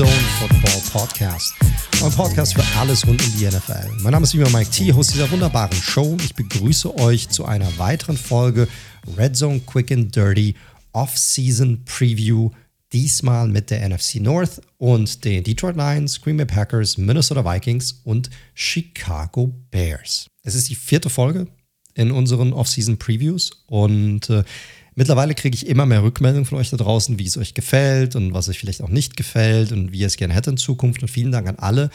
Zone Football Podcast. Ein Podcast für alles rund um die NFL. Mein Name ist wie immer Mike T, Host dieser wunderbaren Show. Ich begrüße euch zu einer weiteren Folge Red Zone Quick and Dirty Off-Season Preview. Diesmal mit der NFC North und den Detroit Lions, Green Bay Packers, Minnesota Vikings und Chicago Bears. Es ist die vierte Folge in unseren Off-Season Previews und äh, Mittlerweile kriege ich immer mehr Rückmeldungen von euch da draußen, wie es euch gefällt und was euch vielleicht auch nicht gefällt und wie ihr es gerne hättet in Zukunft. Und vielen Dank an alle,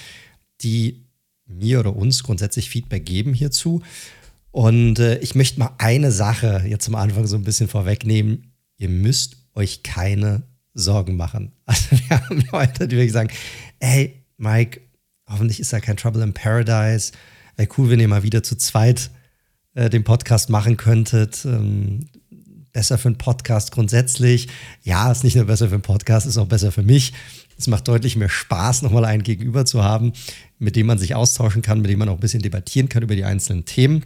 die mir oder uns grundsätzlich Feedback geben hierzu. Und äh, ich möchte mal eine Sache jetzt am Anfang so ein bisschen vorwegnehmen. Ihr müsst euch keine Sorgen machen. Also wir haben Leute, die wirklich sagen, ey, Mike, hoffentlich ist da kein Trouble in Paradise. Wäre cool, wenn ihr mal wieder zu zweit äh, den Podcast machen könntet. Ähm, besser für einen Podcast grundsätzlich. Ja, ist nicht nur besser für einen Podcast, ist auch besser für mich. Es macht deutlich mehr Spaß, nochmal einen Gegenüber zu haben, mit dem man sich austauschen kann, mit dem man auch ein bisschen debattieren kann über die einzelnen Themen.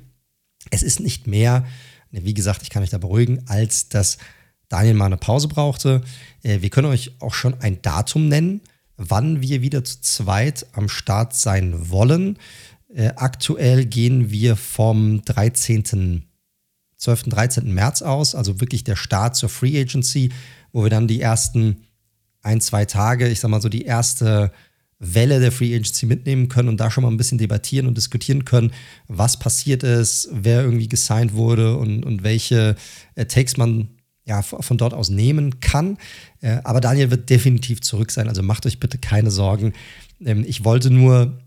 Es ist nicht mehr, wie gesagt, ich kann euch da beruhigen, als dass Daniel mal eine Pause brauchte. Äh, wir können euch auch schon ein Datum nennen, wann wir wieder zu zweit am Start sein wollen. Äh, aktuell gehen wir vom 13. 12. 13. März aus, also wirklich der Start zur Free Agency, wo wir dann die ersten ein, zwei Tage, ich sag mal so die erste Welle der Free Agency mitnehmen können und da schon mal ein bisschen debattieren und diskutieren können, was passiert ist, wer irgendwie gesigned wurde und, und welche äh, Takes man ja, von dort aus nehmen kann. Äh, aber Daniel wird definitiv zurück sein, also macht euch bitte keine Sorgen. Ähm, ich wollte nur,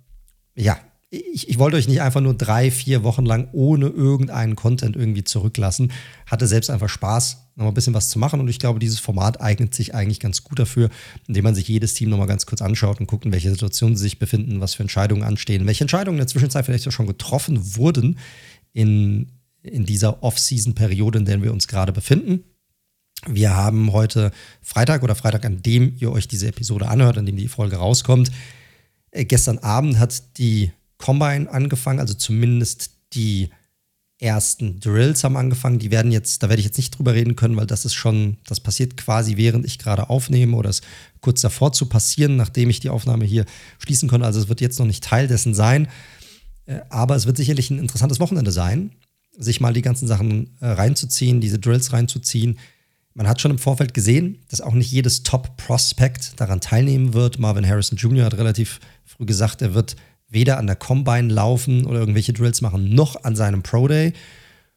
ja, ich, ich, wollte euch nicht einfach nur drei, vier Wochen lang ohne irgendeinen Content irgendwie zurücklassen. Hatte selbst einfach Spaß, noch ein bisschen was zu machen. Und ich glaube, dieses Format eignet sich eigentlich ganz gut dafür, indem man sich jedes Team nochmal ganz kurz anschaut und guckt, in welche Situationen sie sich befinden, was für Entscheidungen anstehen, welche Entscheidungen in der Zwischenzeit vielleicht auch schon getroffen wurden in, in dieser Off-Season-Periode, in der wir uns gerade befinden. Wir haben heute Freitag oder Freitag, an dem ihr euch diese Episode anhört, an dem die Folge rauskommt. Äh, gestern Abend hat die Combine angefangen, also zumindest die ersten Drills haben angefangen. Die werden jetzt, da werde ich jetzt nicht drüber reden können, weil das ist schon, das passiert quasi während ich gerade aufnehme oder es kurz davor zu passieren, nachdem ich die Aufnahme hier schließen konnte. Also es wird jetzt noch nicht Teil dessen sein. Äh, aber es wird sicherlich ein interessantes Wochenende sein, sich mal die ganzen Sachen äh, reinzuziehen, diese Drills reinzuziehen. Man hat schon im Vorfeld gesehen, dass auch nicht jedes Top-Prospect daran teilnehmen wird. Marvin Harrison Jr. hat relativ früh gesagt, er wird weder an der Combine laufen oder irgendwelche Drills machen, noch an seinem Pro Day.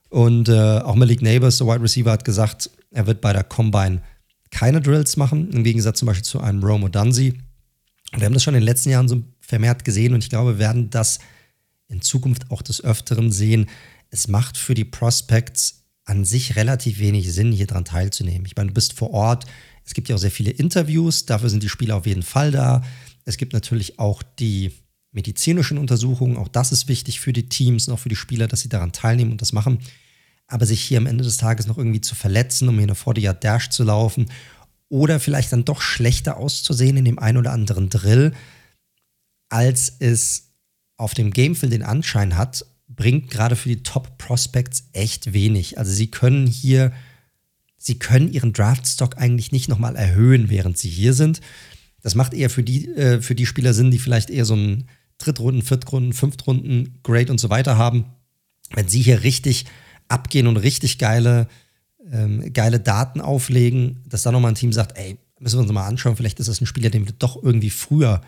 Und äh, auch Malik Neighbors, der Wide Receiver, hat gesagt, er wird bei der Combine keine Drills machen, im Gegensatz zum Beispiel zu einem Romo Dunsi. Wir haben das schon in den letzten Jahren so vermehrt gesehen und ich glaube, wir werden das in Zukunft auch des Öfteren sehen. Es macht für die Prospects an sich relativ wenig Sinn, hier dran teilzunehmen. Ich meine, du bist vor Ort. Es gibt ja auch sehr viele Interviews, dafür sind die Spieler auf jeden Fall da. Es gibt natürlich auch die medizinischen Untersuchungen. Auch das ist wichtig für die Teams und auch für die Spieler, dass sie daran teilnehmen und das machen. Aber sich hier am Ende des Tages noch irgendwie zu verletzen, um hier eine 40 Dash zu laufen oder vielleicht dann doch schlechter auszusehen in dem einen oder anderen Drill, als es auf dem Gamefield den Anschein hat, bringt gerade für die Top Prospects echt wenig. Also sie können hier, sie können ihren Draftstock eigentlich nicht nochmal erhöhen, während sie hier sind. Das macht eher für die, äh, für die Spieler Sinn, die vielleicht eher so ein Drittrunden, Viertrunden, Fünftrunden, Grade und so weiter haben, wenn sie hier richtig abgehen und richtig geile, ähm, geile Daten auflegen, dass da nochmal ein Team sagt, ey, müssen wir uns mal anschauen, vielleicht ist das ein Spieler, den wir doch irgendwie früher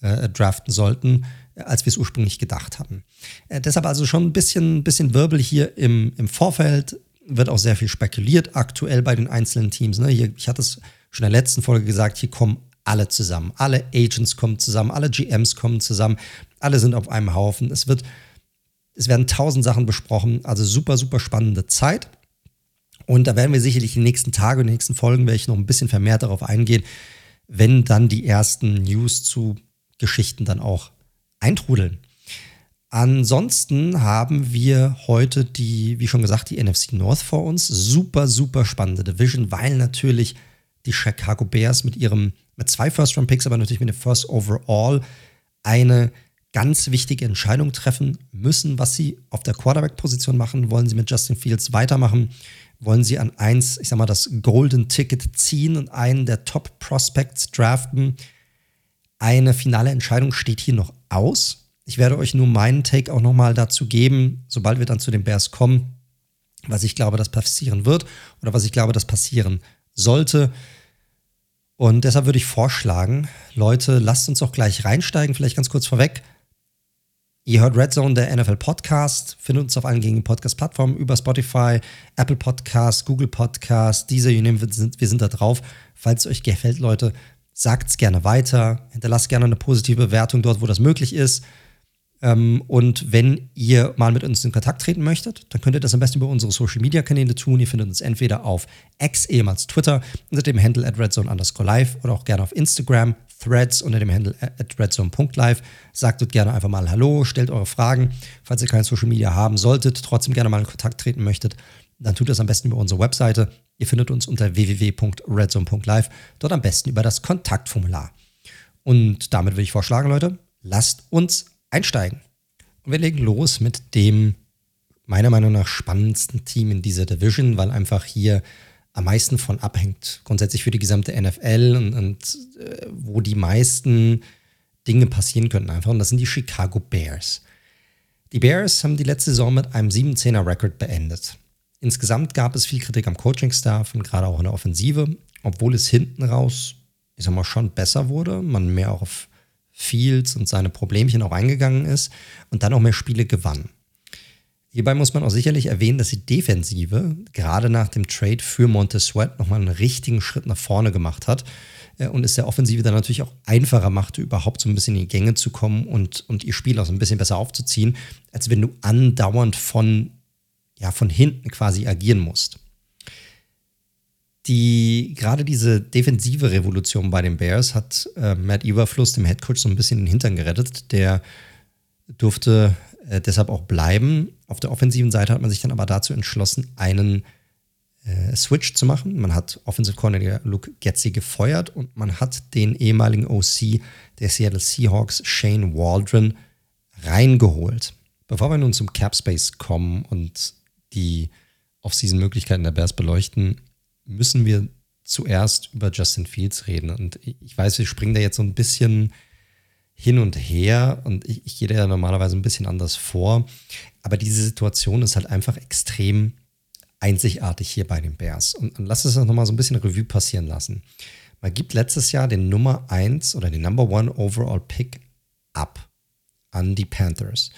äh, draften sollten, als wir es ursprünglich gedacht hatten. Äh, deshalb also schon ein bisschen, bisschen Wirbel hier im, im Vorfeld, wird auch sehr viel spekuliert aktuell bei den einzelnen Teams. Ne? Hier, ich hatte es schon in der letzten Folge gesagt, hier kommen alle zusammen. Alle Agents kommen zusammen, alle GMs kommen zusammen, alle sind auf einem Haufen. Es wird, es werden tausend Sachen besprochen, also super, super spannende Zeit. Und da werden wir sicherlich die nächsten Tage und die nächsten Folgen werde ich noch ein bisschen vermehrt darauf eingehen, wenn dann die ersten News zu Geschichten dann auch eintrudeln. Ansonsten haben wir heute die, wie schon gesagt, die NFC North vor uns. Super, super spannende Division, weil natürlich die Chicago Bears mit ihrem mit zwei First-Round-Picks, aber natürlich mit dem First Overall eine ganz wichtige Entscheidung treffen müssen, was sie auf der Quarterback-Position machen. Wollen sie mit Justin Fields weitermachen? Wollen sie an eins, ich sag mal, das Golden Ticket ziehen und einen der Top-Prospects draften? Eine finale Entscheidung steht hier noch aus. Ich werde euch nur meinen Take auch nochmal dazu geben, sobald wir dann zu den Bears kommen, was ich glaube, das passieren wird oder was ich glaube, das passieren sollte. Und deshalb würde ich vorschlagen, Leute, lasst uns doch gleich reinsteigen, vielleicht ganz kurz vorweg. Ihr hört Red Zone, der NFL Podcast. Findet uns auf allen gängigen Podcast-Plattformen über Spotify, Apple Podcast, Google Podcast, diese, you name, wir sind, wir sind da drauf. Falls es euch gefällt, Leute, sagt es gerne weiter. Hinterlasst gerne eine positive Bewertung dort, wo das möglich ist. Ähm, und wenn ihr mal mit uns in Kontakt treten möchtet, dann könnt ihr das am besten über unsere Social Media Kanäle tun. Ihr findet uns entweder auf X, ehemals Twitter, unter dem Handle at redzone underscore live oder auch gerne auf Instagram, Threads unter dem Handle at redzone.live. Sagt dort gerne einfach mal Hallo, stellt eure Fragen. Falls ihr kein Social Media haben solltet, trotzdem gerne mal in Kontakt treten möchtet, dann tut das am besten über unsere Webseite. Ihr findet uns unter www.redzone.live, dort am besten über das Kontaktformular. Und damit würde ich vorschlagen, Leute, lasst uns einsteigen. Und wir legen los mit dem meiner Meinung nach spannendsten Team in dieser Division, weil einfach hier am meisten von abhängt, grundsätzlich für die gesamte NFL und, und äh, wo die meisten Dinge passieren könnten einfach. Und das sind die Chicago Bears. Die Bears haben die letzte Saison mit einem 7-10er-Record beendet. Insgesamt gab es viel Kritik am Coaching-Staff und gerade auch in der Offensive, obwohl es hinten raus, ich sag mal, schon besser wurde, man mehr auch auf Fields und seine Problemchen auch eingegangen ist und dann auch mehr Spiele gewann. Hierbei muss man auch sicherlich erwähnen, dass die Defensive gerade nach dem Trade für Montez Sweat nochmal einen richtigen Schritt nach vorne gemacht hat äh, und es der Offensive dann natürlich auch einfacher machte, überhaupt so ein bisschen in die Gänge zu kommen und, und ihr Spiel auch so ein bisschen besser aufzuziehen, als wenn du andauernd von, ja, von hinten quasi agieren musst die gerade diese defensive Revolution bei den Bears hat äh, Matt Eberfluss, dem Headcoach, so ein bisschen in den Hintern gerettet. Der durfte äh, deshalb auch bleiben. Auf der offensiven Seite hat man sich dann aber dazu entschlossen, einen äh, Switch zu machen. Man hat Offensive Coordinator Luke Getzi gefeuert und man hat den ehemaligen OC der Seattle Seahawks, Shane Waldron, reingeholt. Bevor wir nun zum Cap Space kommen und die Offseason-Möglichkeiten der Bears beleuchten, müssen wir zuerst über Justin Fields reden. Und ich weiß, wir springen da jetzt so ein bisschen hin und her und ich, ich gehe da ja normalerweise ein bisschen anders vor. Aber diese Situation ist halt einfach extrem einzigartig hier bei den Bears. Und, und lass es nochmal so ein bisschen Revue passieren lassen. Man gibt letztes Jahr den Nummer 1 oder den Number 1 Overall Pick ab an die Panthers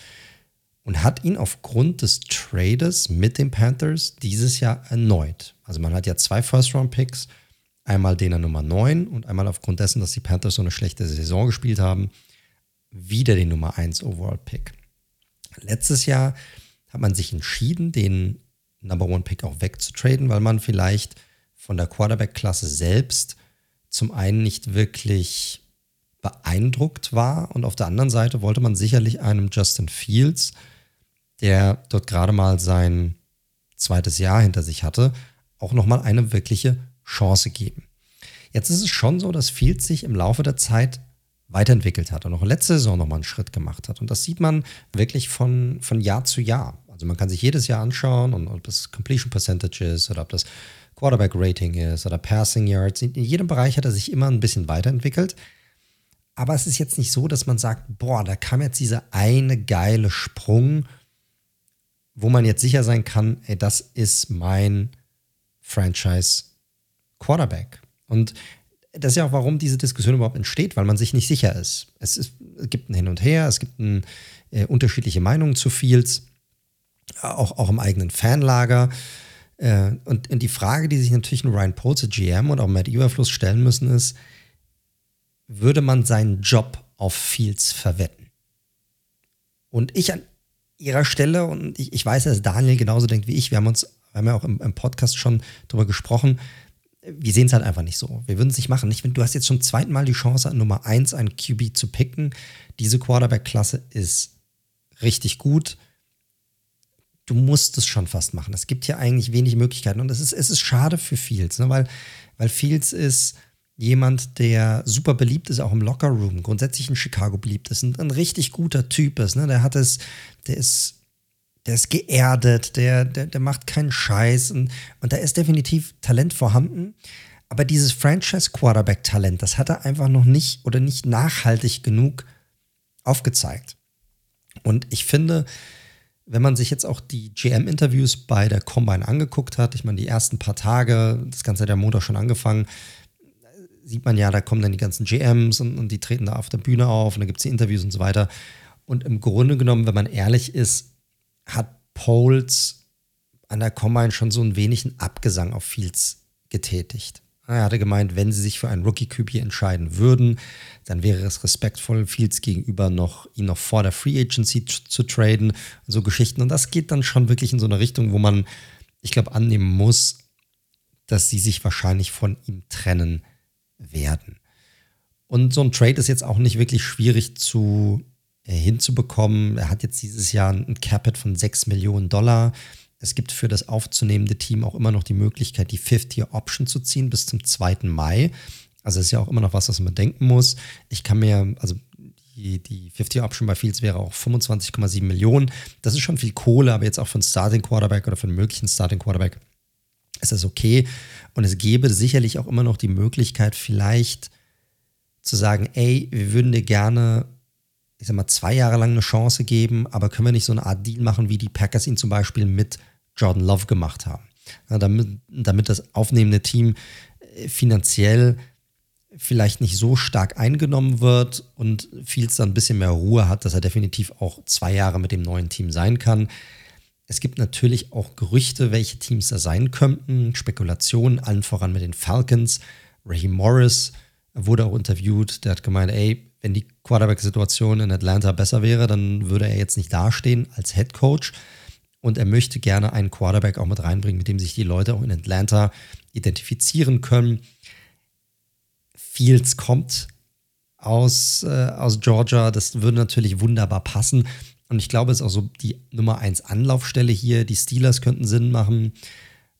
und hat ihn aufgrund des Trades mit den Panthers dieses Jahr erneut. Also man hat ja zwei First-Round-Picks, einmal den an Nummer 9 und einmal aufgrund dessen, dass die Panthers so eine schlechte Saison gespielt haben, wieder den Nummer 1 Overall-Pick. Letztes Jahr hat man sich entschieden, den Number One Pick auch wegzutraden, weil man vielleicht von der Quarterback-Klasse selbst zum einen nicht wirklich beeindruckt war und auf der anderen Seite wollte man sicherlich einem Justin Fields der dort gerade mal sein zweites Jahr hinter sich hatte, auch nochmal eine wirkliche Chance geben. Jetzt ist es schon so, dass Fields sich im Laufe der Zeit weiterentwickelt hat und auch letzte Saison nochmal einen Schritt gemacht hat. Und das sieht man wirklich von, von Jahr zu Jahr. Also man kann sich jedes Jahr anschauen, und, ob das Completion Percentage ist oder ob das Quarterback Rating ist oder Passing Yards. In jedem Bereich hat er sich immer ein bisschen weiterentwickelt. Aber es ist jetzt nicht so, dass man sagt, boah, da kam jetzt dieser eine geile Sprung wo man jetzt sicher sein kann, ey, das ist mein Franchise Quarterback. Und das ist ja auch, warum diese Diskussion überhaupt entsteht, weil man sich nicht sicher ist. Es, ist, es gibt ein Hin und Her, es gibt ein, äh, unterschiedliche Meinungen zu Fields, auch, auch im eigenen Fanlager. Äh, und, und die Frage, die sich natürlich ein Ryan Polze, GM und auch Matt Überfluss stellen müssen, ist, würde man seinen Job auf Fields verwetten? Und ich an ihrer Stelle, und ich, ich weiß, dass Daniel genauso denkt wie ich, wir haben uns, wir haben ja auch im, im Podcast schon darüber gesprochen, wir sehen es halt einfach nicht so. Wir würden es nicht machen. Wenn du hast jetzt zum zweiten Mal die Chance, an Nummer 1 einen QB zu picken. Diese Quarterback-Klasse ist richtig gut. Du musst es schon fast machen. Es gibt hier eigentlich wenig Möglichkeiten. Und es ist, es ist schade für Fields, ne? weil, weil Fields ist jemand, der super beliebt ist, auch im Lockerroom, grundsätzlich in Chicago beliebt ist, ein, ein richtig guter Typ ist. Ne? Der hat es, der ist, der ist geerdet, der, der, der macht keinen Scheiß und, und da ist definitiv Talent vorhanden. Aber dieses Franchise-Quarterback-Talent, das hat er einfach noch nicht oder nicht nachhaltig genug aufgezeigt. Und ich finde, wenn man sich jetzt auch die GM-Interviews bei der Combine angeguckt hat, ich meine, die ersten paar Tage, das Ganze hat ja Montag schon angefangen, sieht man ja, da kommen dann die ganzen GMs und, und die treten da auf der Bühne auf und da gibt es die Interviews und so weiter. Und im Grunde genommen, wenn man ehrlich ist, hat Poles an der Combine schon so ein wenig einen Abgesang auf Fields getätigt. Er hatte gemeint, wenn sie sich für einen Rookie-QB entscheiden würden, dann wäre es respektvoll Fields gegenüber noch, ihn noch vor der Free Agency zu traden. So Geschichten. Und das geht dann schon wirklich in so eine Richtung, wo man, ich glaube, annehmen muss, dass sie sich wahrscheinlich von ihm trennen werden. Und so ein Trade ist jetzt auch nicht wirklich schwierig zu äh, hinzubekommen. Er hat jetzt dieses Jahr ein Capit von 6 Millionen Dollar. Es gibt für das aufzunehmende Team auch immer noch die Möglichkeit, die Fifth-Year-Option zu ziehen bis zum 2. Mai. Also ist ja auch immer noch was, was man denken muss. Ich kann mir, also die, die 50-Option bei Fields wäre auch 25,7 Millionen. Das ist schon viel Kohle, aber jetzt auch für einen Starting Quarterback oder für einen möglichen Starting Quarterback ist das okay. Und es gäbe sicherlich auch immer noch die Möglichkeit, vielleicht zu sagen, ey, wir würden dir gerne ich sag mal, zwei Jahre lang eine Chance geben, aber können wir nicht so eine Art Deal machen, wie die Packers ihn zum Beispiel mit Jordan Love gemacht haben? Ja, damit, damit das aufnehmende Team äh, finanziell vielleicht nicht so stark eingenommen wird und Fields dann ein bisschen mehr Ruhe hat, dass er definitiv auch zwei Jahre mit dem neuen Team sein kann. Es gibt natürlich auch Gerüchte, welche Teams da sein könnten, Spekulationen, allen voran mit den Falcons. Raheem Morris wurde auch interviewt, der hat gemeint, ey, wenn die Quarterback-Situation in Atlanta besser wäre, dann würde er jetzt nicht dastehen als Head Coach. Und er möchte gerne einen Quarterback auch mit reinbringen, mit dem sich die Leute auch in Atlanta identifizieren können. Fields kommt aus, äh, aus Georgia. Das würde natürlich wunderbar passen. Und ich glaube, es ist auch so die Nummer 1 Anlaufstelle hier. Die Steelers könnten Sinn machen.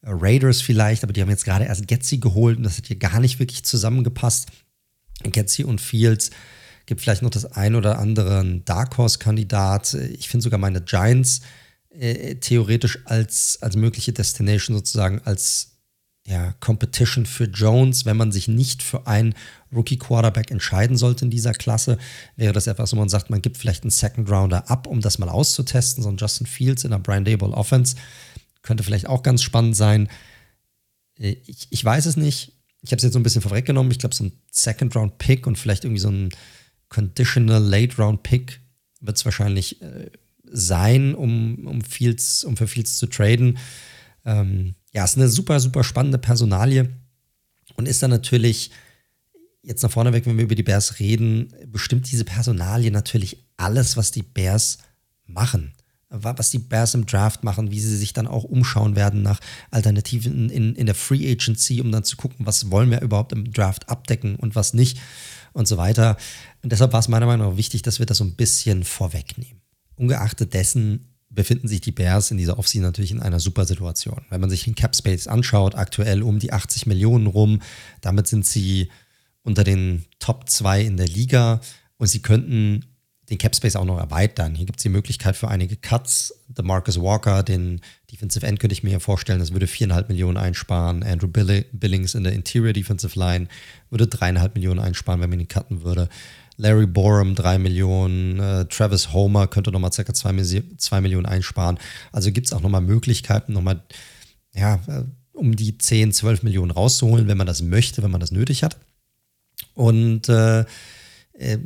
Raiders vielleicht, aber die haben jetzt gerade erst Getzi geholt und das hat hier gar nicht wirklich zusammengepasst. Getzi und Fields Gibt vielleicht noch das ein oder andere Dark Horse-Kandidat. Ich finde sogar meine Giants äh, theoretisch als, als mögliche Destination sozusagen als ja, Competition für Jones, wenn man sich nicht für einen Rookie Quarterback entscheiden sollte in dieser Klasse, wäre das etwas, wo man sagt, man gibt vielleicht einen Second Rounder ab, um das mal auszutesten. So ein Justin Fields in der Brian Dable Offense könnte vielleicht auch ganz spannend sein. Äh, ich, ich weiß es nicht. Ich habe es jetzt so ein bisschen vorweggenommen. Ich glaube, so ein Second Round Pick und vielleicht irgendwie so ein Conditional Late Round Pick wird es wahrscheinlich äh, sein, um, um, Fields, um für Fields zu traden. Ähm, ja, ist eine super, super spannende Personalie und ist dann natürlich jetzt nach vorne weg, wenn wir über die Bears reden, bestimmt diese Personalie natürlich alles, was die Bears machen. Was die Bears im Draft machen, wie sie sich dann auch umschauen werden nach Alternativen in, in der Free Agency, um dann zu gucken, was wollen wir überhaupt im Draft abdecken und was nicht und so weiter. Und deshalb war es meiner Meinung nach wichtig, dass wir das so ein bisschen vorwegnehmen. Ungeachtet dessen befinden sich die Bears in dieser Offseason natürlich in einer super Situation. Wenn man sich den Cap Space anschaut, aktuell um die 80 Millionen rum, damit sind sie unter den Top 2 in der Liga und sie könnten den Cap Space auch noch erweitern. Hier gibt es die Möglichkeit für einige Cuts. The Marcus Walker, den Defensive End, könnte ich mir vorstellen, das würde 4,5 Millionen einsparen. Andrew Billings in der Interior Defensive Line würde 3,5 Millionen einsparen, wenn man ihn cutten würde. Larry Borum 3 Millionen, äh, Travis Homer könnte nochmal circa 2, 2 Millionen einsparen. Also gibt es auch nochmal Möglichkeiten, nochmal, ja, äh, um die 10, 12 Millionen rauszuholen, wenn man das möchte, wenn man das nötig hat. Und äh, äh,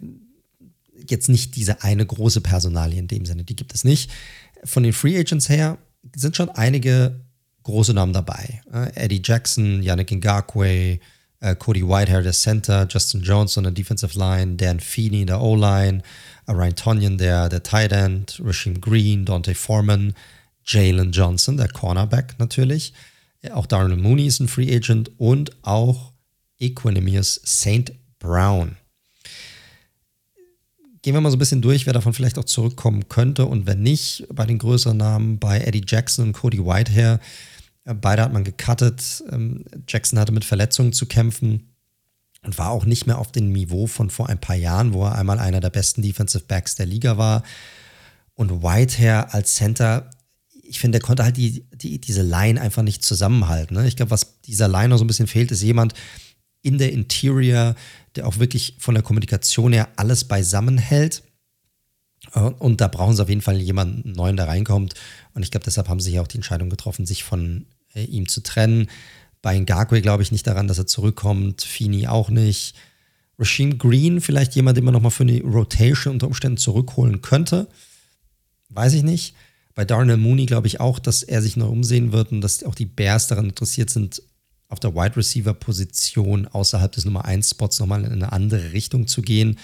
jetzt nicht diese eine große Personalie in dem Sinne, die gibt es nicht. Von den Free Agents her sind schon einige große Namen dabei. Äh, Eddie Jackson, Yannick Ngakwe, äh, Cody Whitehair, der Center, Justin Jones on der Defensive Line, Dan Feeney in der O-Line, Ryan Tonyan, der, der Tight End, Rasheem Green, Dante Foreman, Jalen Johnson, der Cornerback natürlich. Auch Darnell Mooney ist ein Free Agent und auch Equanimous St. Brown. Gehen wir mal so ein bisschen durch, wer davon vielleicht auch zurückkommen könnte und wenn nicht, bei den größeren Namen, bei Eddie Jackson und Cody Whitehair. Beide hat man gecuttet. Ähm, Jackson hatte mit Verletzungen zu kämpfen und war auch nicht mehr auf dem Niveau von vor ein paar Jahren, wo er einmal einer der besten Defensive Backs der Liga war. Und Whitehair als Center, ich finde, der konnte halt die, die, diese Line einfach nicht zusammenhalten. Ne? Ich glaube, was dieser Line noch so ein bisschen fehlt, ist jemand in der Interior, der auch wirklich von der Kommunikation her alles beisammen hält. Und da brauchen sie auf jeden Fall jemanden neuen, der reinkommt. Und ich glaube, deshalb haben sie ja auch die Entscheidung getroffen, sich von äh, ihm zu trennen. Bei Ngakwe glaube ich nicht daran, dass er zurückkommt. Fini auch nicht. Rasheen Green, vielleicht jemand, den man nochmal für eine Rotation unter Umständen zurückholen könnte. Weiß ich nicht. Bei Darnell Mooney glaube ich auch, dass er sich noch umsehen wird und dass auch die Bears daran interessiert sind, auf der Wide Receiver Position außerhalb des Nummer 1 Spots nochmal in eine andere Richtung zu gehen.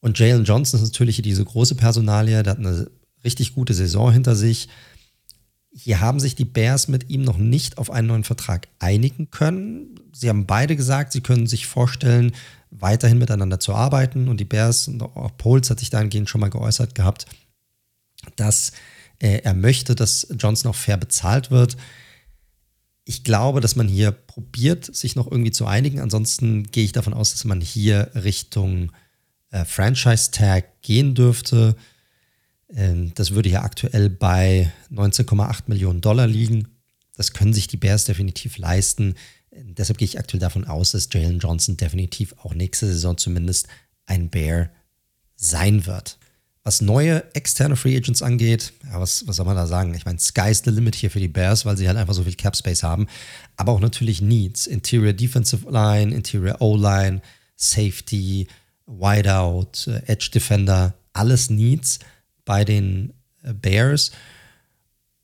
Und Jalen Johnson ist natürlich diese große Personalie, der hat eine richtig gute Saison hinter sich. Hier haben sich die Bears mit ihm noch nicht auf einen neuen Vertrag einigen können. Sie haben beide gesagt, sie können sich vorstellen, weiterhin miteinander zu arbeiten. Und die Bears, und auch Poles hat sich dahingehend schon mal geäußert gehabt, dass äh, er möchte, dass Johnson auch fair bezahlt wird. Ich glaube, dass man hier probiert, sich noch irgendwie zu einigen. Ansonsten gehe ich davon aus, dass man hier Richtung äh, Franchise-Tag gehen dürfte. Ähm, das würde hier aktuell bei 19,8 Millionen Dollar liegen. Das können sich die Bears definitiv leisten. Ähm, deshalb gehe ich aktuell davon aus, dass Jalen Johnson definitiv auch nächste Saison zumindest ein Bear sein wird. Was neue externe Free Agents angeht, ja, was, was soll man da sagen? Ich meine, sky's the limit hier für die Bears, weil sie halt einfach so viel Cap Space haben. Aber auch natürlich Needs. Interior Defensive Line, Interior O-Line, Safety, Wideout, äh, Edge Defender, alles Needs bei den äh, Bears.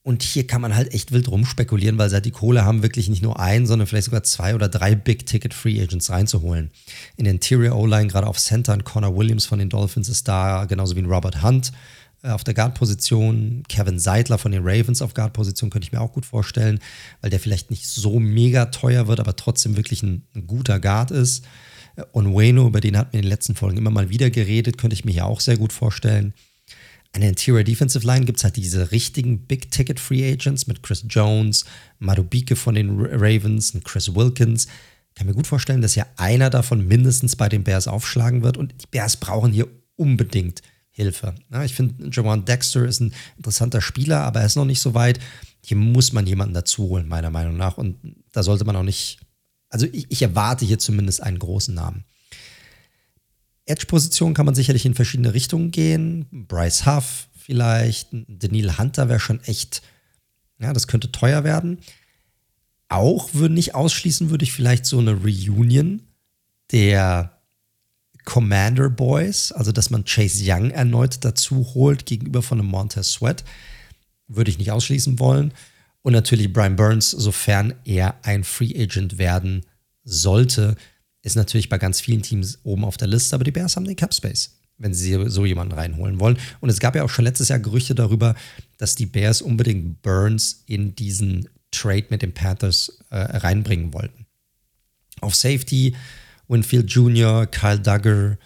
Und hier kann man halt echt wild rumspekulieren, weil seit die Kohle haben, wirklich nicht nur einen, sondern vielleicht sogar zwei oder drei Big-Ticket-Free Agents reinzuholen. In der Interior O-Line, gerade auf Center, ein Connor Williams von den Dolphins ist da, genauso wie ein Robert Hunt äh, auf der Guard-Position. Kevin Seidler von den Ravens auf Guard-Position könnte ich mir auch gut vorstellen, weil der vielleicht nicht so mega teuer wird, aber trotzdem wirklich ein, ein guter Guard ist. Äh, und Wayno, über den hatten wir in den letzten Folgen immer mal wieder geredet, könnte ich mir hier auch sehr gut vorstellen. An der Interior Defensive Line gibt es halt diese richtigen Big-Ticket Free Agents mit Chris Jones, Madubike von den Ravens und Chris Wilkins. Ich kann mir gut vorstellen, dass ja einer davon mindestens bei den Bears aufschlagen wird und die Bears brauchen hier unbedingt Hilfe. Ja, ich finde, Jawan Dexter ist ein interessanter Spieler, aber er ist noch nicht so weit. Hier muss man jemanden dazu holen, meiner Meinung nach. Und da sollte man auch nicht, also ich, ich erwarte hier zumindest einen großen Namen. Edge-Position kann man sicherlich in verschiedene Richtungen gehen. Bryce Huff vielleicht, Daniel Hunter wäre schon echt, ja, das könnte teuer werden. Auch würde nicht ausschließen, würde ich vielleicht so eine Reunion der Commander Boys, also dass man Chase Young erneut dazu holt gegenüber von einem Montez Sweat, würde ich nicht ausschließen wollen. Und natürlich Brian Burns, sofern er ein Free Agent werden sollte, ist natürlich bei ganz vielen Teams oben auf der Liste, aber die Bears haben den Cap Space, wenn sie so jemanden reinholen wollen. Und es gab ja auch schon letztes Jahr Gerüchte darüber, dass die Bears unbedingt Burns in diesen Trade mit den Panthers äh, reinbringen wollten. Auf Safety, Winfield Jr., Kyle Duggar,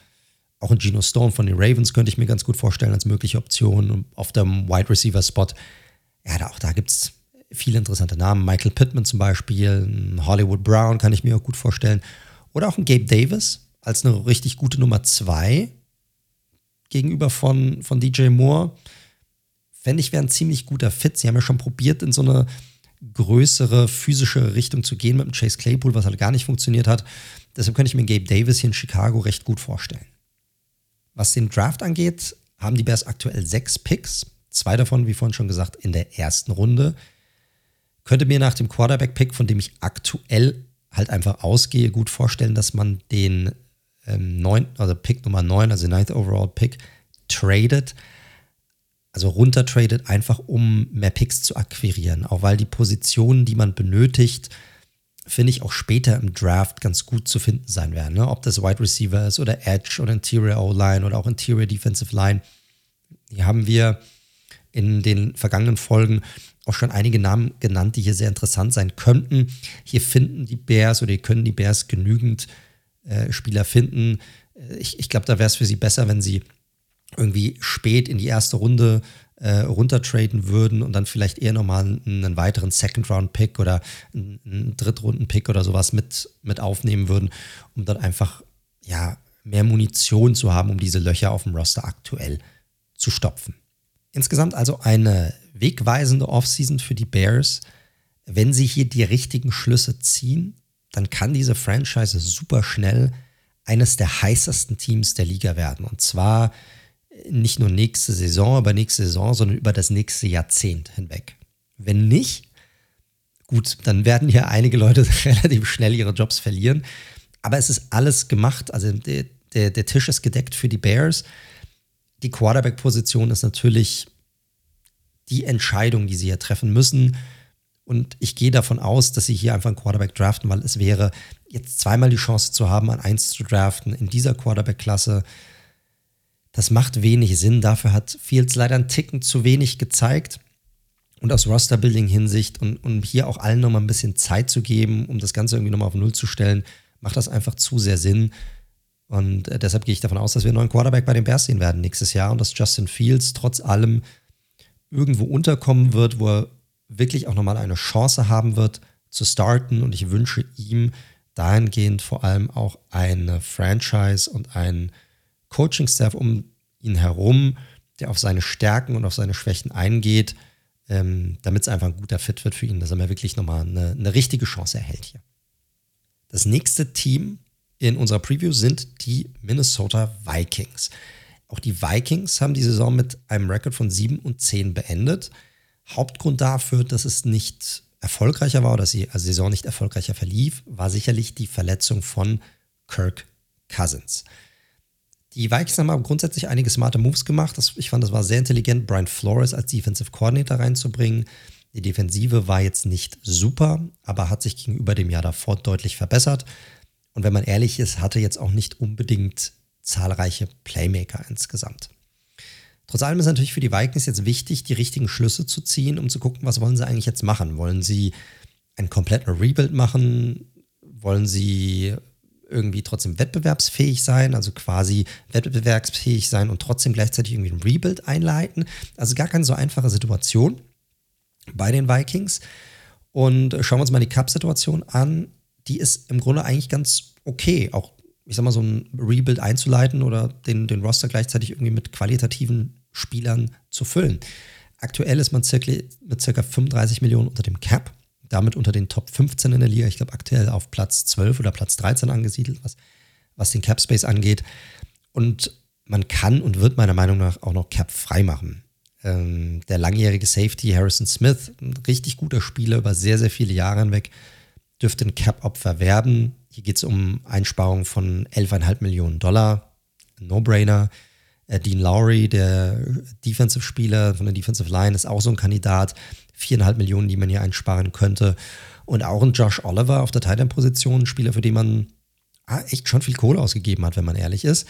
auch ein Geno Stone von den Ravens könnte ich mir ganz gut vorstellen als mögliche Option. Auf dem Wide Receiver Spot, ja, auch da gibt es viele interessante Namen. Michael Pittman zum Beispiel, Hollywood Brown kann ich mir auch gut vorstellen. Oder auch ein Gabe Davis als eine richtig gute Nummer zwei gegenüber von, von DJ Moore. Fände ich, wäre ein ziemlich guter Fit. Sie haben ja schon probiert, in so eine größere physische Richtung zu gehen mit dem Chase Claypool, was halt gar nicht funktioniert hat. Deshalb könnte ich mir Gabe Davis hier in Chicago recht gut vorstellen. Was den Draft angeht, haben die Bears aktuell sechs Picks. Zwei davon, wie vorhin schon gesagt, in der ersten Runde. Könnte mir nach dem Quarterback-Pick, von dem ich aktuell halt einfach ausgehe, gut vorstellen, dass man den ähm, neun, also Pick Nummer 9, also Ninth Overall Pick, tradet, also runtertradet, einfach um mehr Picks zu akquirieren. Auch weil die Positionen, die man benötigt, finde ich auch später im Draft ganz gut zu finden sein werden. Ne? Ob das Wide Receiver ist oder Edge oder Interior O-Line oder auch Interior Defensive Line. Hier haben wir in den vergangenen Folgen auch schon einige Namen genannt, die hier sehr interessant sein könnten. Hier finden die Bears oder können die Bears genügend äh, Spieler finden. Äh, ich, ich glaube, da wäre es für sie besser, wenn sie irgendwie spät in die erste Runde äh, runtertraden würden und dann vielleicht eher nochmal einen, einen weiteren Second-Round-Pick oder einen, einen Drittrunden-Pick oder sowas mit, mit aufnehmen würden, um dann einfach ja, mehr Munition zu haben, um diese Löcher auf dem Roster aktuell zu stopfen. Insgesamt also eine wegweisende Offseason für die Bears. Wenn sie hier die richtigen Schlüsse ziehen, dann kann diese Franchise super schnell eines der heißesten Teams der Liga werden. Und zwar nicht nur nächste Saison, aber nächste Saison, sondern über das nächste Jahrzehnt hinweg. Wenn nicht, gut, dann werden hier einige Leute relativ schnell ihre Jobs verlieren. Aber es ist alles gemacht. Also der, der, der Tisch ist gedeckt für die Bears. Die Quarterback-Position ist natürlich die Entscheidung, die sie hier treffen müssen. Und ich gehe davon aus, dass sie hier einfach einen Quarterback draften, weil es wäre jetzt zweimal die Chance zu haben, an eins zu draften in dieser Quarterback-Klasse. Das macht wenig Sinn. Dafür hat Fields leider einen Ticken zu wenig gezeigt. Und aus Roster-Building-Hinsicht und um hier auch allen nochmal ein bisschen Zeit zu geben, um das Ganze irgendwie nochmal auf Null zu stellen, macht das einfach zu sehr Sinn. Und äh, deshalb gehe ich davon aus, dass wir einen neuen Quarterback bei den Bears sehen werden nächstes Jahr und dass Justin Fields trotz allem irgendwo unterkommen wird, wo er wirklich auch nochmal eine Chance haben wird zu starten. Und ich wünsche ihm dahingehend vor allem auch eine Franchise und einen Coaching-Staff um ihn herum, der auf seine Stärken und auf seine Schwächen eingeht, ähm, damit es einfach ein guter Fit wird für ihn, dass er mir wirklich nochmal eine, eine richtige Chance erhält hier. Das nächste Team in unserer Preview sind die Minnesota Vikings. Auch die Vikings haben die Saison mit einem Rekord von 7 und 10 beendet. Hauptgrund dafür, dass es nicht erfolgreicher war oder dass die Saison nicht erfolgreicher verlief, war sicherlich die Verletzung von Kirk Cousins. Die Vikings haben aber grundsätzlich einige smarte Moves gemacht. ich fand, das war sehr intelligent, Brian Flores als Defensive Coordinator reinzubringen. Die Defensive war jetzt nicht super, aber hat sich gegenüber dem Jahr davor deutlich verbessert. Und wenn man ehrlich ist, hatte jetzt auch nicht unbedingt zahlreiche Playmaker insgesamt. Trotz allem ist natürlich für die Vikings jetzt wichtig, die richtigen Schlüsse zu ziehen, um zu gucken, was wollen sie eigentlich jetzt machen. Wollen sie einen kompletten Rebuild machen? Wollen sie irgendwie trotzdem wettbewerbsfähig sein, also quasi wettbewerbsfähig sein und trotzdem gleichzeitig irgendwie ein Rebuild einleiten? Also gar keine so einfache Situation bei den Vikings. Und schauen wir uns mal die Cup-Situation an. Die ist im Grunde eigentlich ganz okay. Auch ich sag mal, so ein Rebuild einzuleiten oder den, den Roster gleichzeitig irgendwie mit qualitativen Spielern zu füllen. Aktuell ist man circa, mit circa 35 Millionen unter dem Cap, damit unter den Top 15 in der Liga. Ich glaube, aktuell auf Platz 12 oder Platz 13 angesiedelt, was, was den Cap Space angeht. Und man kann und wird meiner Meinung nach auch noch Cap frei machen. Ähm, der langjährige Safety Harrison Smith, ein richtig guter Spieler über sehr, sehr viele Jahre hinweg, dürfte ein Cap-Opfer werden. Hier geht es um Einsparungen von 11,5 Millionen Dollar. No-brainer. Äh, Dean Lowry, der Defensive-Spieler von der Defensive Line, ist auch so ein Kandidat. 4,5 Millionen, die man hier einsparen könnte. Und auch ein Josh Oliver auf der Titan-Position, ein Spieler, für den man ah, echt schon viel Kohle ausgegeben hat, wenn man ehrlich ist.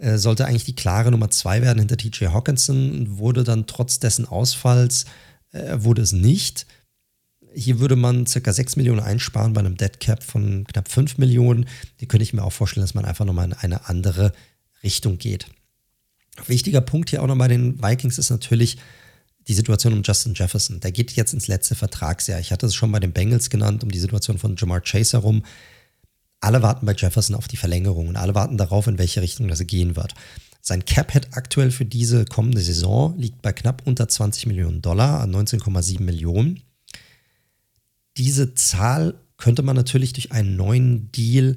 Äh, sollte eigentlich die klare Nummer zwei werden hinter TJ Hawkinson, wurde dann trotz dessen Ausfalls, äh, wurde es nicht. Hier würde man circa 6 Millionen einsparen bei einem Dead Cap von knapp 5 Millionen. Die könnte ich mir auch vorstellen, dass man einfach nochmal in eine andere Richtung geht. Wichtiger Punkt hier auch noch bei den Vikings ist natürlich die Situation um Justin Jefferson. Der geht jetzt ins letzte Vertragsjahr. Ich hatte es schon bei den Bengals genannt, um die Situation von Jamar Chase herum. Alle warten bei Jefferson auf die Verlängerung und alle warten darauf, in welche Richtung das gehen wird. Sein Cap-Head aktuell für diese kommende Saison liegt bei knapp unter 20 Millionen Dollar an 19,7 Millionen diese Zahl könnte man natürlich durch einen neuen Deal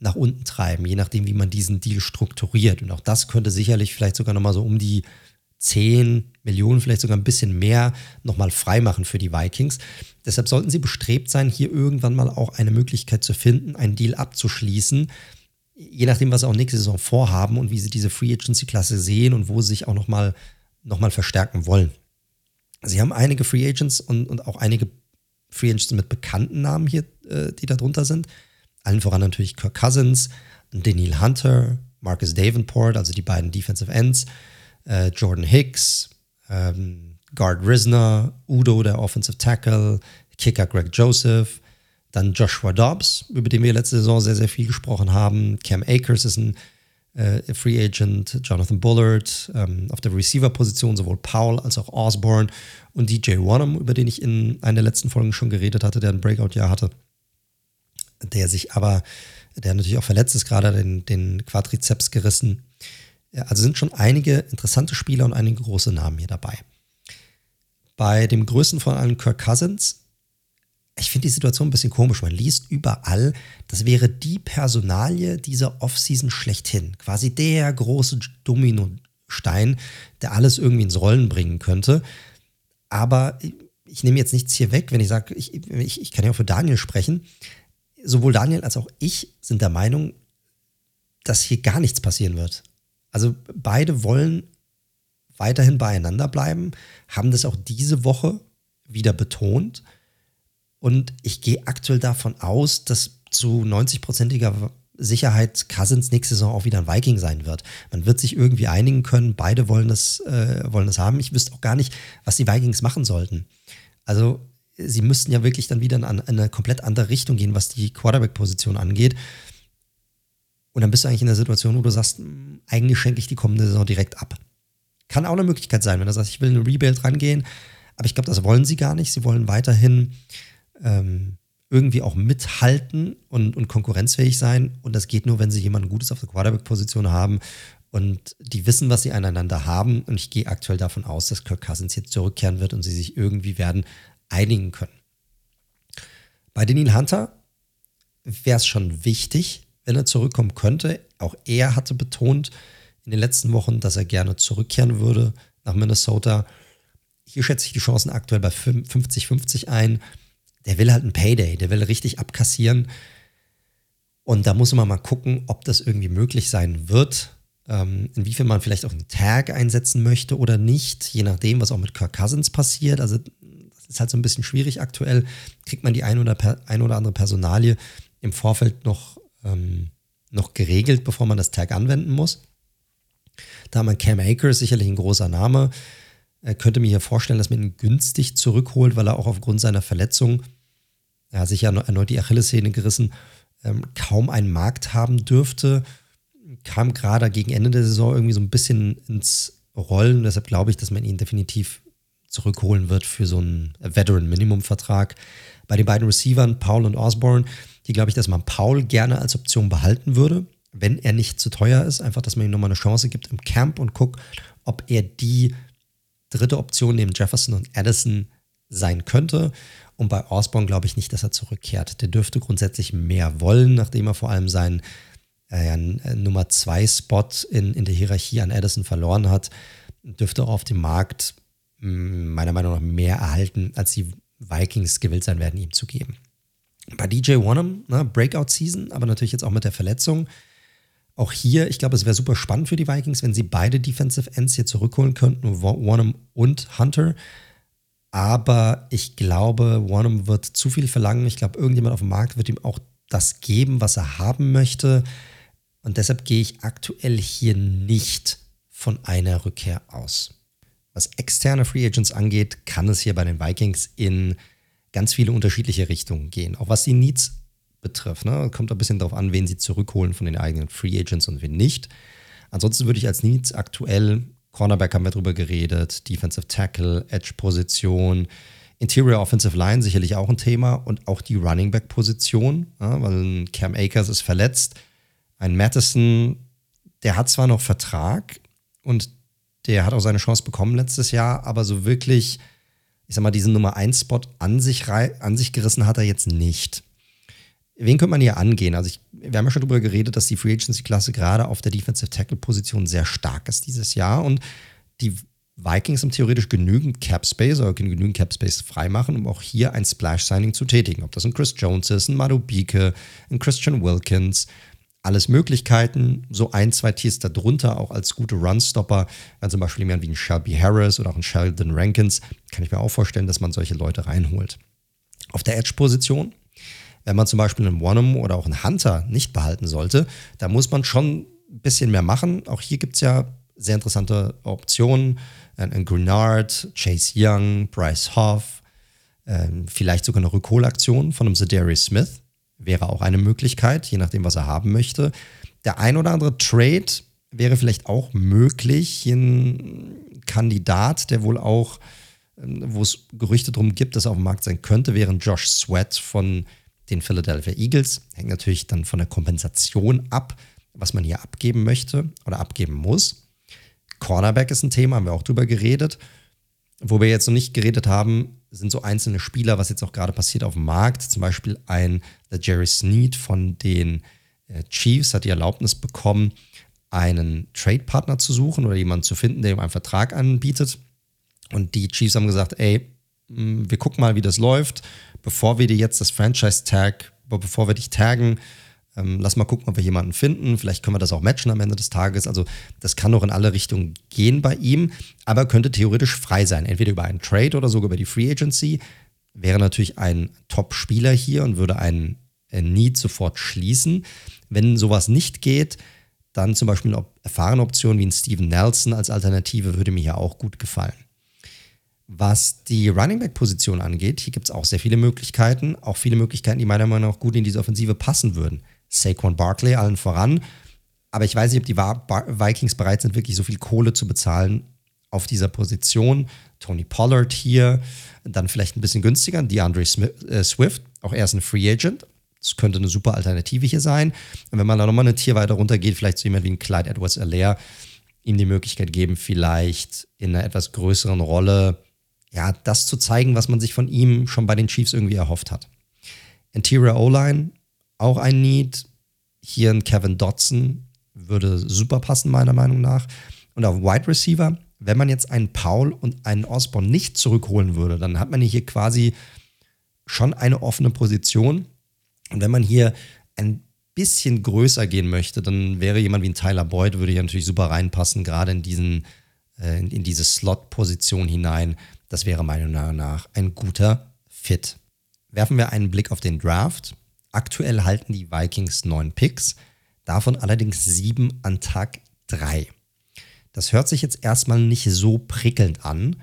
nach unten treiben, je nachdem, wie man diesen Deal strukturiert. Und auch das könnte sicherlich vielleicht sogar nochmal so um die 10 Millionen, vielleicht sogar ein bisschen mehr nochmal freimachen für die Vikings. Deshalb sollten sie bestrebt sein, hier irgendwann mal auch eine Möglichkeit zu finden, einen Deal abzuschließen. Je nachdem, was sie auch nächste Saison vorhaben und wie sie diese Free Agency-Klasse sehen und wo sie sich auch nochmal noch mal verstärken wollen. Sie haben einige Free Agents und, und auch einige Free Agents mit bekannten Namen hier, äh, die da drunter sind. Allen voran natürlich Kirk Cousins, Daniel Hunter, Marcus Davenport, also die beiden Defensive Ends, äh, Jordan Hicks, ähm, Guard Risner, Udo, der Offensive Tackle, Kicker Greg Joseph, dann Joshua Dobbs, über den wir letzte Saison sehr, sehr viel gesprochen haben. Cam Akers ist ein äh, Free Agent, Jonathan Bullard, ähm, auf der Receiver-Position sowohl Powell als auch Osborne und DJ Wanham, über den ich in einer der letzten Folgen schon geredet hatte, der ein Breakout-Jahr hatte, der sich aber, der natürlich auch verletzt ist, gerade den, den Quadrizeps gerissen. Also sind schon einige interessante Spieler und einige große Namen hier dabei. Bei dem größten von allen, Kirk Cousins, ich finde die Situation ein bisschen komisch. Man liest überall, das wäre die Personalie dieser Offseason schlechthin. Quasi der große Dominostein, der alles irgendwie ins Rollen bringen könnte. Aber ich nehme jetzt nichts hier weg, wenn ich sage, ich, ich, ich kann ja auch für Daniel sprechen. Sowohl Daniel als auch ich sind der Meinung, dass hier gar nichts passieren wird. Also beide wollen weiterhin beieinander bleiben, haben das auch diese Woche wieder betont. Und ich gehe aktuell davon aus, dass zu 90-prozentiger Sicherheit Cousins nächste Saison auch wieder ein Viking sein wird. Man wird sich irgendwie einigen können. Beide wollen das, äh, wollen das haben. Ich wüsste auch gar nicht, was die Vikings machen sollten. Also, sie müssten ja wirklich dann wieder in eine komplett andere Richtung gehen, was die Quarterback-Position angeht. Und dann bist du eigentlich in der Situation, wo du sagst, hm, eigentlich schenke ich die kommende Saison direkt ab. Kann auch eine Möglichkeit sein, wenn du sagst, ich will in ein Rebuild rangehen. Aber ich glaube, das wollen sie gar nicht. Sie wollen weiterhin ähm, irgendwie auch mithalten und, und konkurrenzfähig sein. Und das geht nur, wenn sie jemanden Gutes auf der Quarterback-Position haben und die wissen, was sie aneinander haben. Und ich gehe aktuell davon aus, dass Kirk Cousins jetzt zurückkehren wird und sie sich irgendwie werden einigen können. Bei Daniel Hunter wäre es schon wichtig, wenn er zurückkommen könnte. Auch er hatte betont in den letzten Wochen, dass er gerne zurückkehren würde nach Minnesota. Hier schätze ich die Chancen aktuell bei 50-50 ein der will halt ein Payday, der will richtig abkassieren. Und da muss man mal gucken, ob das irgendwie möglich sein wird, ähm, inwiefern man vielleicht auch einen Tag einsetzen möchte oder nicht, je nachdem, was auch mit Kirk Cousins passiert. Also das ist halt so ein bisschen schwierig aktuell. Kriegt man die ein oder, ein oder andere Personalie im Vorfeld noch, ähm, noch geregelt, bevor man das Tag anwenden muss. Da wir Cam Akers, sicherlich ein großer Name. Er könnte mir hier vorstellen, dass man ihn günstig zurückholt, weil er auch aufgrund seiner Verletzung er hat sich ja erneut die Achillessehne gerissen, ähm, kaum einen Markt haben dürfte. Kam gerade gegen Ende der Saison irgendwie so ein bisschen ins Rollen. Deshalb glaube ich, dass man ihn definitiv zurückholen wird für so einen Veteran-Minimum-Vertrag. Bei den beiden Receivern, Paul und Osborne, die glaube ich, dass man Paul gerne als Option behalten würde, wenn er nicht zu teuer ist. Einfach, dass man ihm nochmal eine Chance gibt im Camp und guckt, ob er die dritte Option neben Jefferson und Addison sein könnte. Und bei Osborne glaube ich nicht, dass er zurückkehrt. Der dürfte grundsätzlich mehr wollen, nachdem er vor allem seinen äh, äh Nummer 2 Spot in, in der Hierarchie an Addison verloren hat. Dürfte auch auf dem Markt mm, meiner Meinung nach mehr erhalten, als die Vikings gewillt sein werden, ihm zu geben. Bei DJ Wanham, ne, Breakout-Season, aber natürlich jetzt auch mit der Verletzung. Auch hier, ich glaube, es wäre super spannend für die Vikings, wenn sie beide Defensive Ends hier zurückholen könnten, Wanham und Hunter. Aber ich glaube, Warnham wird zu viel verlangen. Ich glaube, irgendjemand auf dem Markt wird ihm auch das geben, was er haben möchte. Und deshalb gehe ich aktuell hier nicht von einer Rückkehr aus. Was externe Free Agents angeht, kann es hier bei den Vikings in ganz viele unterschiedliche Richtungen gehen. Auch was die Needs betrifft. Ne? Kommt ein bisschen darauf an, wen sie zurückholen von den eigenen Free Agents und wen nicht. Ansonsten würde ich als Needs aktuell Cornerback haben wir drüber geredet, Defensive Tackle, Edge-Position, Interior Offensive Line sicherlich auch ein Thema und auch die Running Back-Position, ja, weil Cam Akers ist verletzt. Ein Madison, der hat zwar noch Vertrag und der hat auch seine Chance bekommen letztes Jahr, aber so wirklich, ich sag mal, diesen Nummer 1-Spot an sich, an sich gerissen hat er jetzt nicht. Wen könnte man hier angehen? Also, ich, wir haben ja schon darüber geredet, dass die Free Agency-Klasse gerade auf der Defensive Tackle-Position sehr stark ist dieses Jahr und die Vikings haben theoretisch genügend Cap Space oder genügend Cap Space freimachen, um auch hier ein Splash-Signing zu tätigen. Ob das ein Chris Jones ist, ein Madubike, ein Christian Wilkins, alles Möglichkeiten. So ein, zwei Tiers darunter auch als gute Runstopper, wenn zum Beispiel jemand wie ein Shelby Harris oder auch ein Sheldon Rankins, kann ich mir auch vorstellen, dass man solche Leute reinholt. Auf der Edge-Position wenn man zum Beispiel einen Wanham oder auch einen Hunter nicht behalten sollte, da muss man schon ein bisschen mehr machen. Auch hier gibt es ja sehr interessante Optionen. Ein Grenard, Chase Young, Bryce Hoff, ähm, vielleicht sogar eine Rückholaktion von einem Zedarius Smith wäre auch eine Möglichkeit, je nachdem, was er haben möchte. Der ein oder andere Trade wäre vielleicht auch möglich. Ein Kandidat, der wohl auch, ähm, wo es Gerüchte darum gibt, dass er auf dem Markt sein könnte, wäre Josh Sweat von den Philadelphia Eagles. Hängt natürlich dann von der Kompensation ab, was man hier abgeben möchte oder abgeben muss. Cornerback ist ein Thema, haben wir auch drüber geredet. Wo wir jetzt noch nicht geredet haben, sind so einzelne Spieler, was jetzt auch gerade passiert auf dem Markt. Zum Beispiel ein der Jerry Sneed von den äh, Chiefs hat die Erlaubnis bekommen, einen Trade-Partner zu suchen oder jemanden zu finden, der ihm einen Vertrag anbietet. Und die Chiefs haben gesagt, ey, wir gucken mal, wie das läuft, bevor wir dir jetzt das Franchise-Tag, bevor wir dich taggen, ähm, lass mal gucken, ob wir jemanden finden. Vielleicht können wir das auch matchen am Ende des Tages. Also das kann doch in alle Richtungen gehen bei ihm, aber könnte theoretisch frei sein. Entweder über einen Trade oder sogar über die Free Agency. Wäre natürlich ein Top-Spieler hier und würde einen Need sofort schließen. Wenn sowas nicht geht, dann zum Beispiel eine erfahrene Option wie ein Steven Nelson als Alternative würde mir hier auch gut gefallen. Was die Running Back Position angeht, hier gibt es auch sehr viele Möglichkeiten, auch viele Möglichkeiten, die meiner Meinung nach gut in diese Offensive passen würden. Saquon Barkley allen voran. Aber ich weiß nicht, ob die Vikings bereit sind, wirklich so viel Kohle zu bezahlen auf dieser Position. Tony Pollard hier, dann vielleicht ein bisschen günstiger. DeAndre äh, Swift, auch er ist ein Free Agent. Das könnte eine super Alternative hier sein. Und wenn man da nochmal ein Tier weiter runter geht, vielleicht so jemand wie ein Clyde Edwards Alaire, ihm die Möglichkeit geben, vielleicht in einer etwas größeren Rolle, ja, das zu zeigen, was man sich von ihm schon bei den Chiefs irgendwie erhofft hat. Interior O-Line, auch ein Need. Hier ein Kevin Dotson würde super passen, meiner Meinung nach. Und auf Wide Receiver, wenn man jetzt einen Paul und einen Osborne nicht zurückholen würde, dann hat man hier quasi schon eine offene Position. Und wenn man hier ein bisschen größer gehen möchte, dann wäre jemand wie ein Tyler Boyd, würde hier natürlich super reinpassen, gerade in diesen, äh, in diese Slot-Position hinein. Das wäre meiner Meinung nach ein guter Fit. Werfen wir einen Blick auf den Draft. Aktuell halten die Vikings neun Picks, davon allerdings sieben an Tag drei. Das hört sich jetzt erstmal nicht so prickelnd an,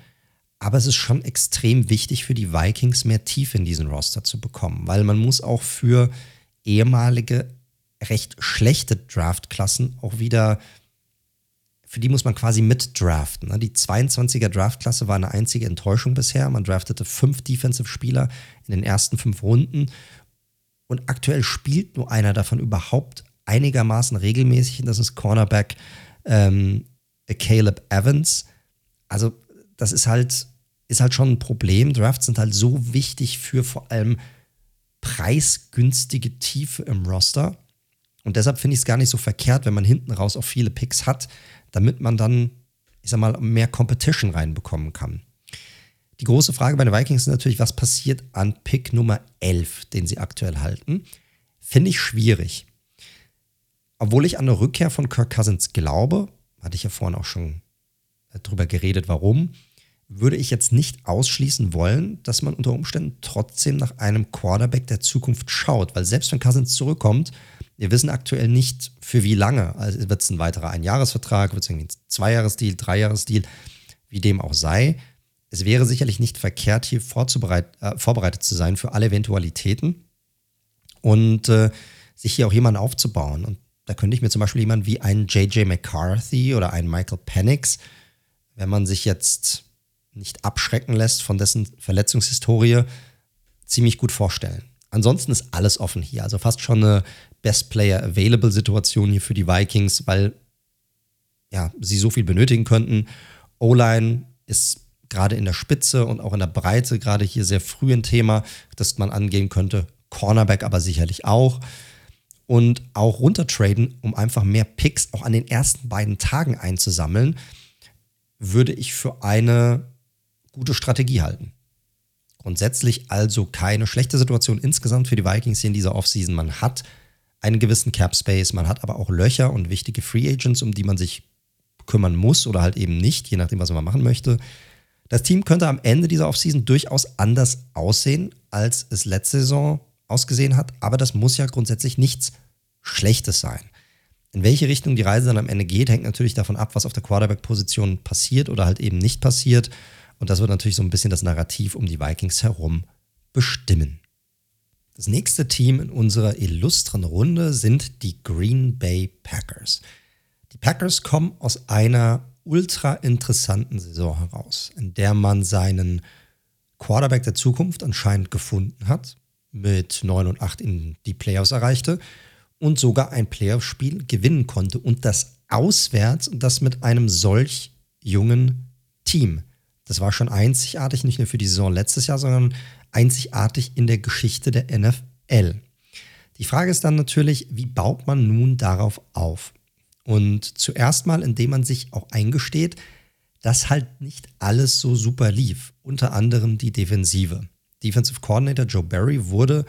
aber es ist schon extrem wichtig für die Vikings, mehr Tiefe in diesen Roster zu bekommen, weil man muss auch für ehemalige recht schlechte Draftklassen auch wieder, für die muss man quasi mitdraften. Ne? Die 22er Draftklasse war eine einzige Enttäuschung bisher. Man draftete fünf Defensive-Spieler in den ersten fünf Runden und aktuell spielt nur einer davon überhaupt einigermaßen regelmäßig. Und das ist Cornerback ähm, Caleb Evans. Also, das ist halt, ist halt schon ein Problem. Drafts sind halt so wichtig für vor allem preisgünstige Tiefe im Roster. Und deshalb finde ich es gar nicht so verkehrt, wenn man hinten raus auch viele Picks hat, damit man dann, ich sag mal, mehr Competition reinbekommen kann. Die große Frage bei den Vikings ist natürlich, was passiert an Pick Nummer 11, den sie aktuell halten? Finde ich schwierig. Obwohl ich an eine Rückkehr von Kirk Cousins glaube, hatte ich ja vorhin auch schon darüber geredet, warum, würde ich jetzt nicht ausschließen wollen, dass man unter Umständen trotzdem nach einem Quarterback der Zukunft schaut. Weil selbst wenn Cousins zurückkommt, wir wissen aktuell nicht, für wie lange. Also wird es ein weiterer Einjahresvertrag, wird es irgendwie ein Zweijahresdeal, Dreijahresdeal, wie dem auch sei es wäre sicherlich nicht verkehrt, hier äh, vorbereitet zu sein für alle Eventualitäten und äh, sich hier auch jemanden aufzubauen. Und da könnte ich mir zum Beispiel jemanden wie einen JJ McCarthy oder einen Michael Penix, wenn man sich jetzt nicht abschrecken lässt von dessen Verletzungshistorie, ziemlich gut vorstellen. Ansonsten ist alles offen hier. Also fast schon eine Best Player Available Situation hier für die Vikings, weil ja, sie so viel benötigen könnten. O-Line ist gerade in der Spitze und auch in der Breite gerade hier sehr früh ein Thema, das man angehen könnte. Cornerback aber sicherlich auch. Und auch runtertraden, um einfach mehr Picks auch an den ersten beiden Tagen einzusammeln, würde ich für eine gute Strategie halten. Grundsätzlich also keine schlechte Situation insgesamt für die Vikings hier in dieser Offseason. Man hat einen gewissen Cap Space, man hat aber auch Löcher und wichtige Free Agents, um die man sich kümmern muss oder halt eben nicht, je nachdem, was man machen möchte. Das Team könnte am Ende dieser Offseason durchaus anders aussehen, als es letzte Saison ausgesehen hat, aber das muss ja grundsätzlich nichts Schlechtes sein. In welche Richtung die Reise dann am Ende geht, hängt natürlich davon ab, was auf der Quarterback-Position passiert oder halt eben nicht passiert. Und das wird natürlich so ein bisschen das Narrativ um die Vikings herum bestimmen. Das nächste Team in unserer illustren Runde sind die Green Bay Packers. Die Packers kommen aus einer ultra interessanten Saison heraus, in der man seinen Quarterback der Zukunft anscheinend gefunden hat, mit 9 und 8 in die Playoffs erreichte und sogar ein Playoff-Spiel gewinnen konnte und das auswärts und das mit einem solch jungen Team. Das war schon einzigartig, nicht nur für die Saison letztes Jahr, sondern einzigartig in der Geschichte der NFL. Die Frage ist dann natürlich, wie baut man nun darauf auf? Und zuerst mal, indem man sich auch eingesteht, dass halt nicht alles so super lief. Unter anderem die Defensive. Defensive Coordinator Joe Barry wurde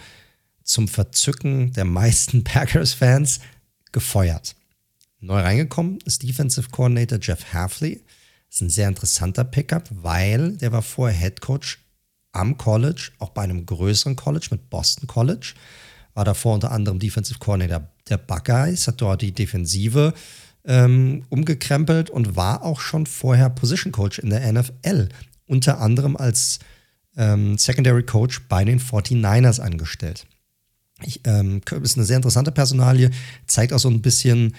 zum Verzücken der meisten Packers-Fans gefeuert. Neu reingekommen ist Defensive Coordinator Jeff Hafley. Das ist ein sehr interessanter Pickup, weil der war vorher Head Coach am College, auch bei einem größeren College mit Boston College. War davor unter anderem Defensive Coordinator der Buckeyes, hat dort die Defensive ähm, umgekrempelt und war auch schon vorher Position Coach in der NFL. Unter anderem als ähm, Secondary Coach bei den 49ers angestellt. Ich, ähm, ist eine sehr interessante Personalie, zeigt auch so ein bisschen,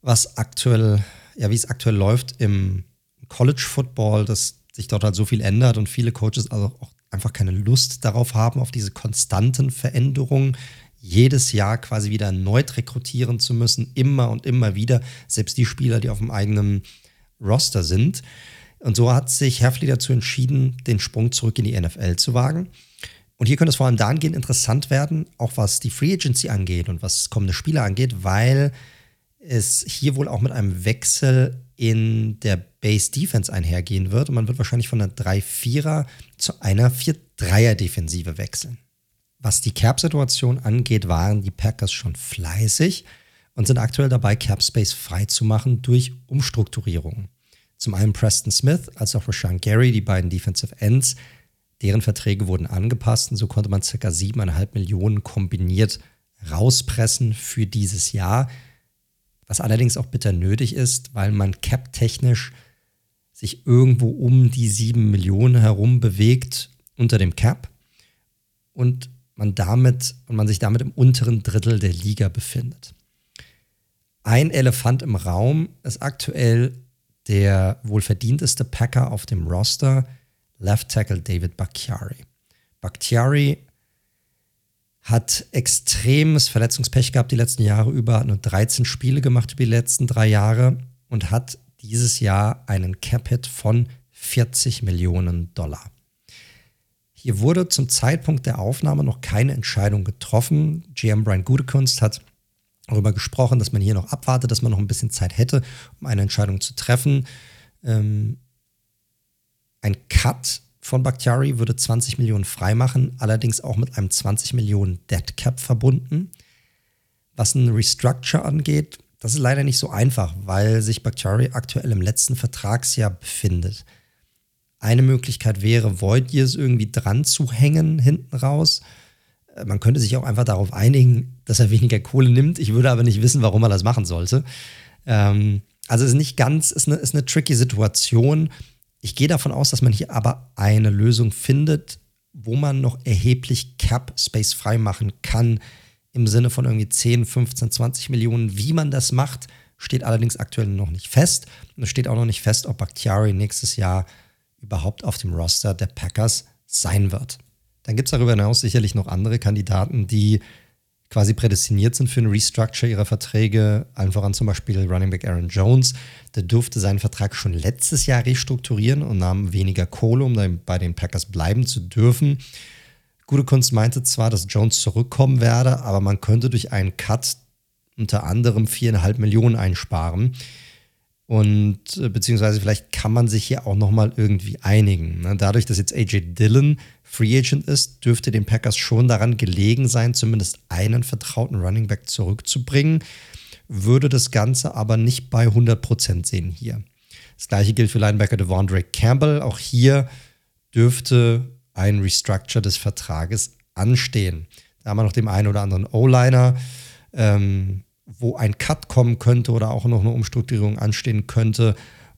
was aktuell, ja, wie es aktuell läuft im College Football, dass sich dort halt so viel ändert und viele Coaches also auch einfach keine Lust darauf haben, auf diese konstanten Veränderungen, jedes Jahr quasi wieder erneut rekrutieren zu müssen, immer und immer wieder, selbst die Spieler, die auf dem eigenen Roster sind. Und so hat sich Herfli dazu entschieden, den Sprung zurück in die NFL zu wagen. Und hier könnte es vor allem dahingehend interessant werden, auch was die Free Agency angeht und was kommende Spieler angeht, weil es hier wohl auch mit einem Wechsel in der Base Defense einhergehen wird. Und man wird wahrscheinlich von einer 3-4er zu einer 4-3er-Defensive wechseln. Was die Cap-Situation angeht, waren die Packers schon fleißig und sind aktuell dabei, Cap Space freizumachen durch Umstrukturierungen. Zum einen Preston Smith als auch Rashawn Gary, die beiden Defensive Ends, deren Verträge wurden angepasst und so konnte man ca. 7,5 Millionen kombiniert rauspressen für dieses Jahr was allerdings auch bitter nötig ist, weil man cap-technisch sich irgendwo um die 7 Millionen herum bewegt unter dem Cap und man damit und man sich damit im unteren Drittel der Liga befindet. Ein Elefant im Raum ist aktuell der wohl verdienteste Packer auf dem Roster, Left Tackle David Bakhtiari. Bakhtiari hat extremes Verletzungspech gehabt die letzten Jahre über, hat nur 13 Spiele gemacht über die letzten drei Jahre und hat dieses Jahr einen Cap-Hit von 40 Millionen Dollar. Hier wurde zum Zeitpunkt der Aufnahme noch keine Entscheidung getroffen. GM Brian Gutekunst hat darüber gesprochen, dass man hier noch abwartet, dass man noch ein bisschen Zeit hätte, um eine Entscheidung zu treffen. Ähm, ein Cut von Bakhtiari würde 20 Millionen freimachen, allerdings auch mit einem 20 Millionen Dead Cap verbunden. Was ein Restructure angeht, das ist leider nicht so einfach, weil sich Bakhtiari aktuell im letzten Vertragsjahr befindet. Eine Möglichkeit wäre, Void Years irgendwie dran zu hängen hinten raus. Äh, man könnte sich auch einfach darauf einigen, dass er weniger Kohle nimmt. Ich würde aber nicht wissen, warum er das machen sollte. Ähm, also es ist nicht ganz, ist eine, ist eine tricky Situation. Ich gehe davon aus, dass man hier aber eine Lösung findet, wo man noch erheblich Cap Space freimachen kann im Sinne von irgendwie 10, 15, 20 Millionen. Wie man das macht, steht allerdings aktuell noch nicht fest. Und es steht auch noch nicht fest, ob Bakhtiari nächstes Jahr überhaupt auf dem Roster der Packers sein wird. Dann gibt es darüber hinaus sicherlich noch andere Kandidaten, die quasi prädestiniert sind für ein Restructure ihrer Verträge, allen voran zum Beispiel Running Back Aaron Jones. Der durfte seinen Vertrag schon letztes Jahr restrukturieren und nahm weniger Kohle, um dann bei den Packers bleiben zu dürfen. Gute Kunst meinte zwar, dass Jones zurückkommen werde, aber man könnte durch einen Cut unter anderem viereinhalb Millionen einsparen. Und äh, beziehungsweise vielleicht kann man sich hier auch nochmal irgendwie einigen. Ne? Dadurch, dass jetzt AJ Dillon Free Agent ist, dürfte den Packers schon daran gelegen sein, zumindest einen vertrauten Running Back zurückzubringen. Würde das Ganze aber nicht bei 100% sehen hier. Das gleiche gilt für Linebacker Devondre Campbell. Auch hier dürfte ein Restructure des Vertrages anstehen. Da haben wir noch den einen oder anderen O-Liner. Ähm, wo ein Cut kommen könnte oder auch noch eine Umstrukturierung anstehen könnte.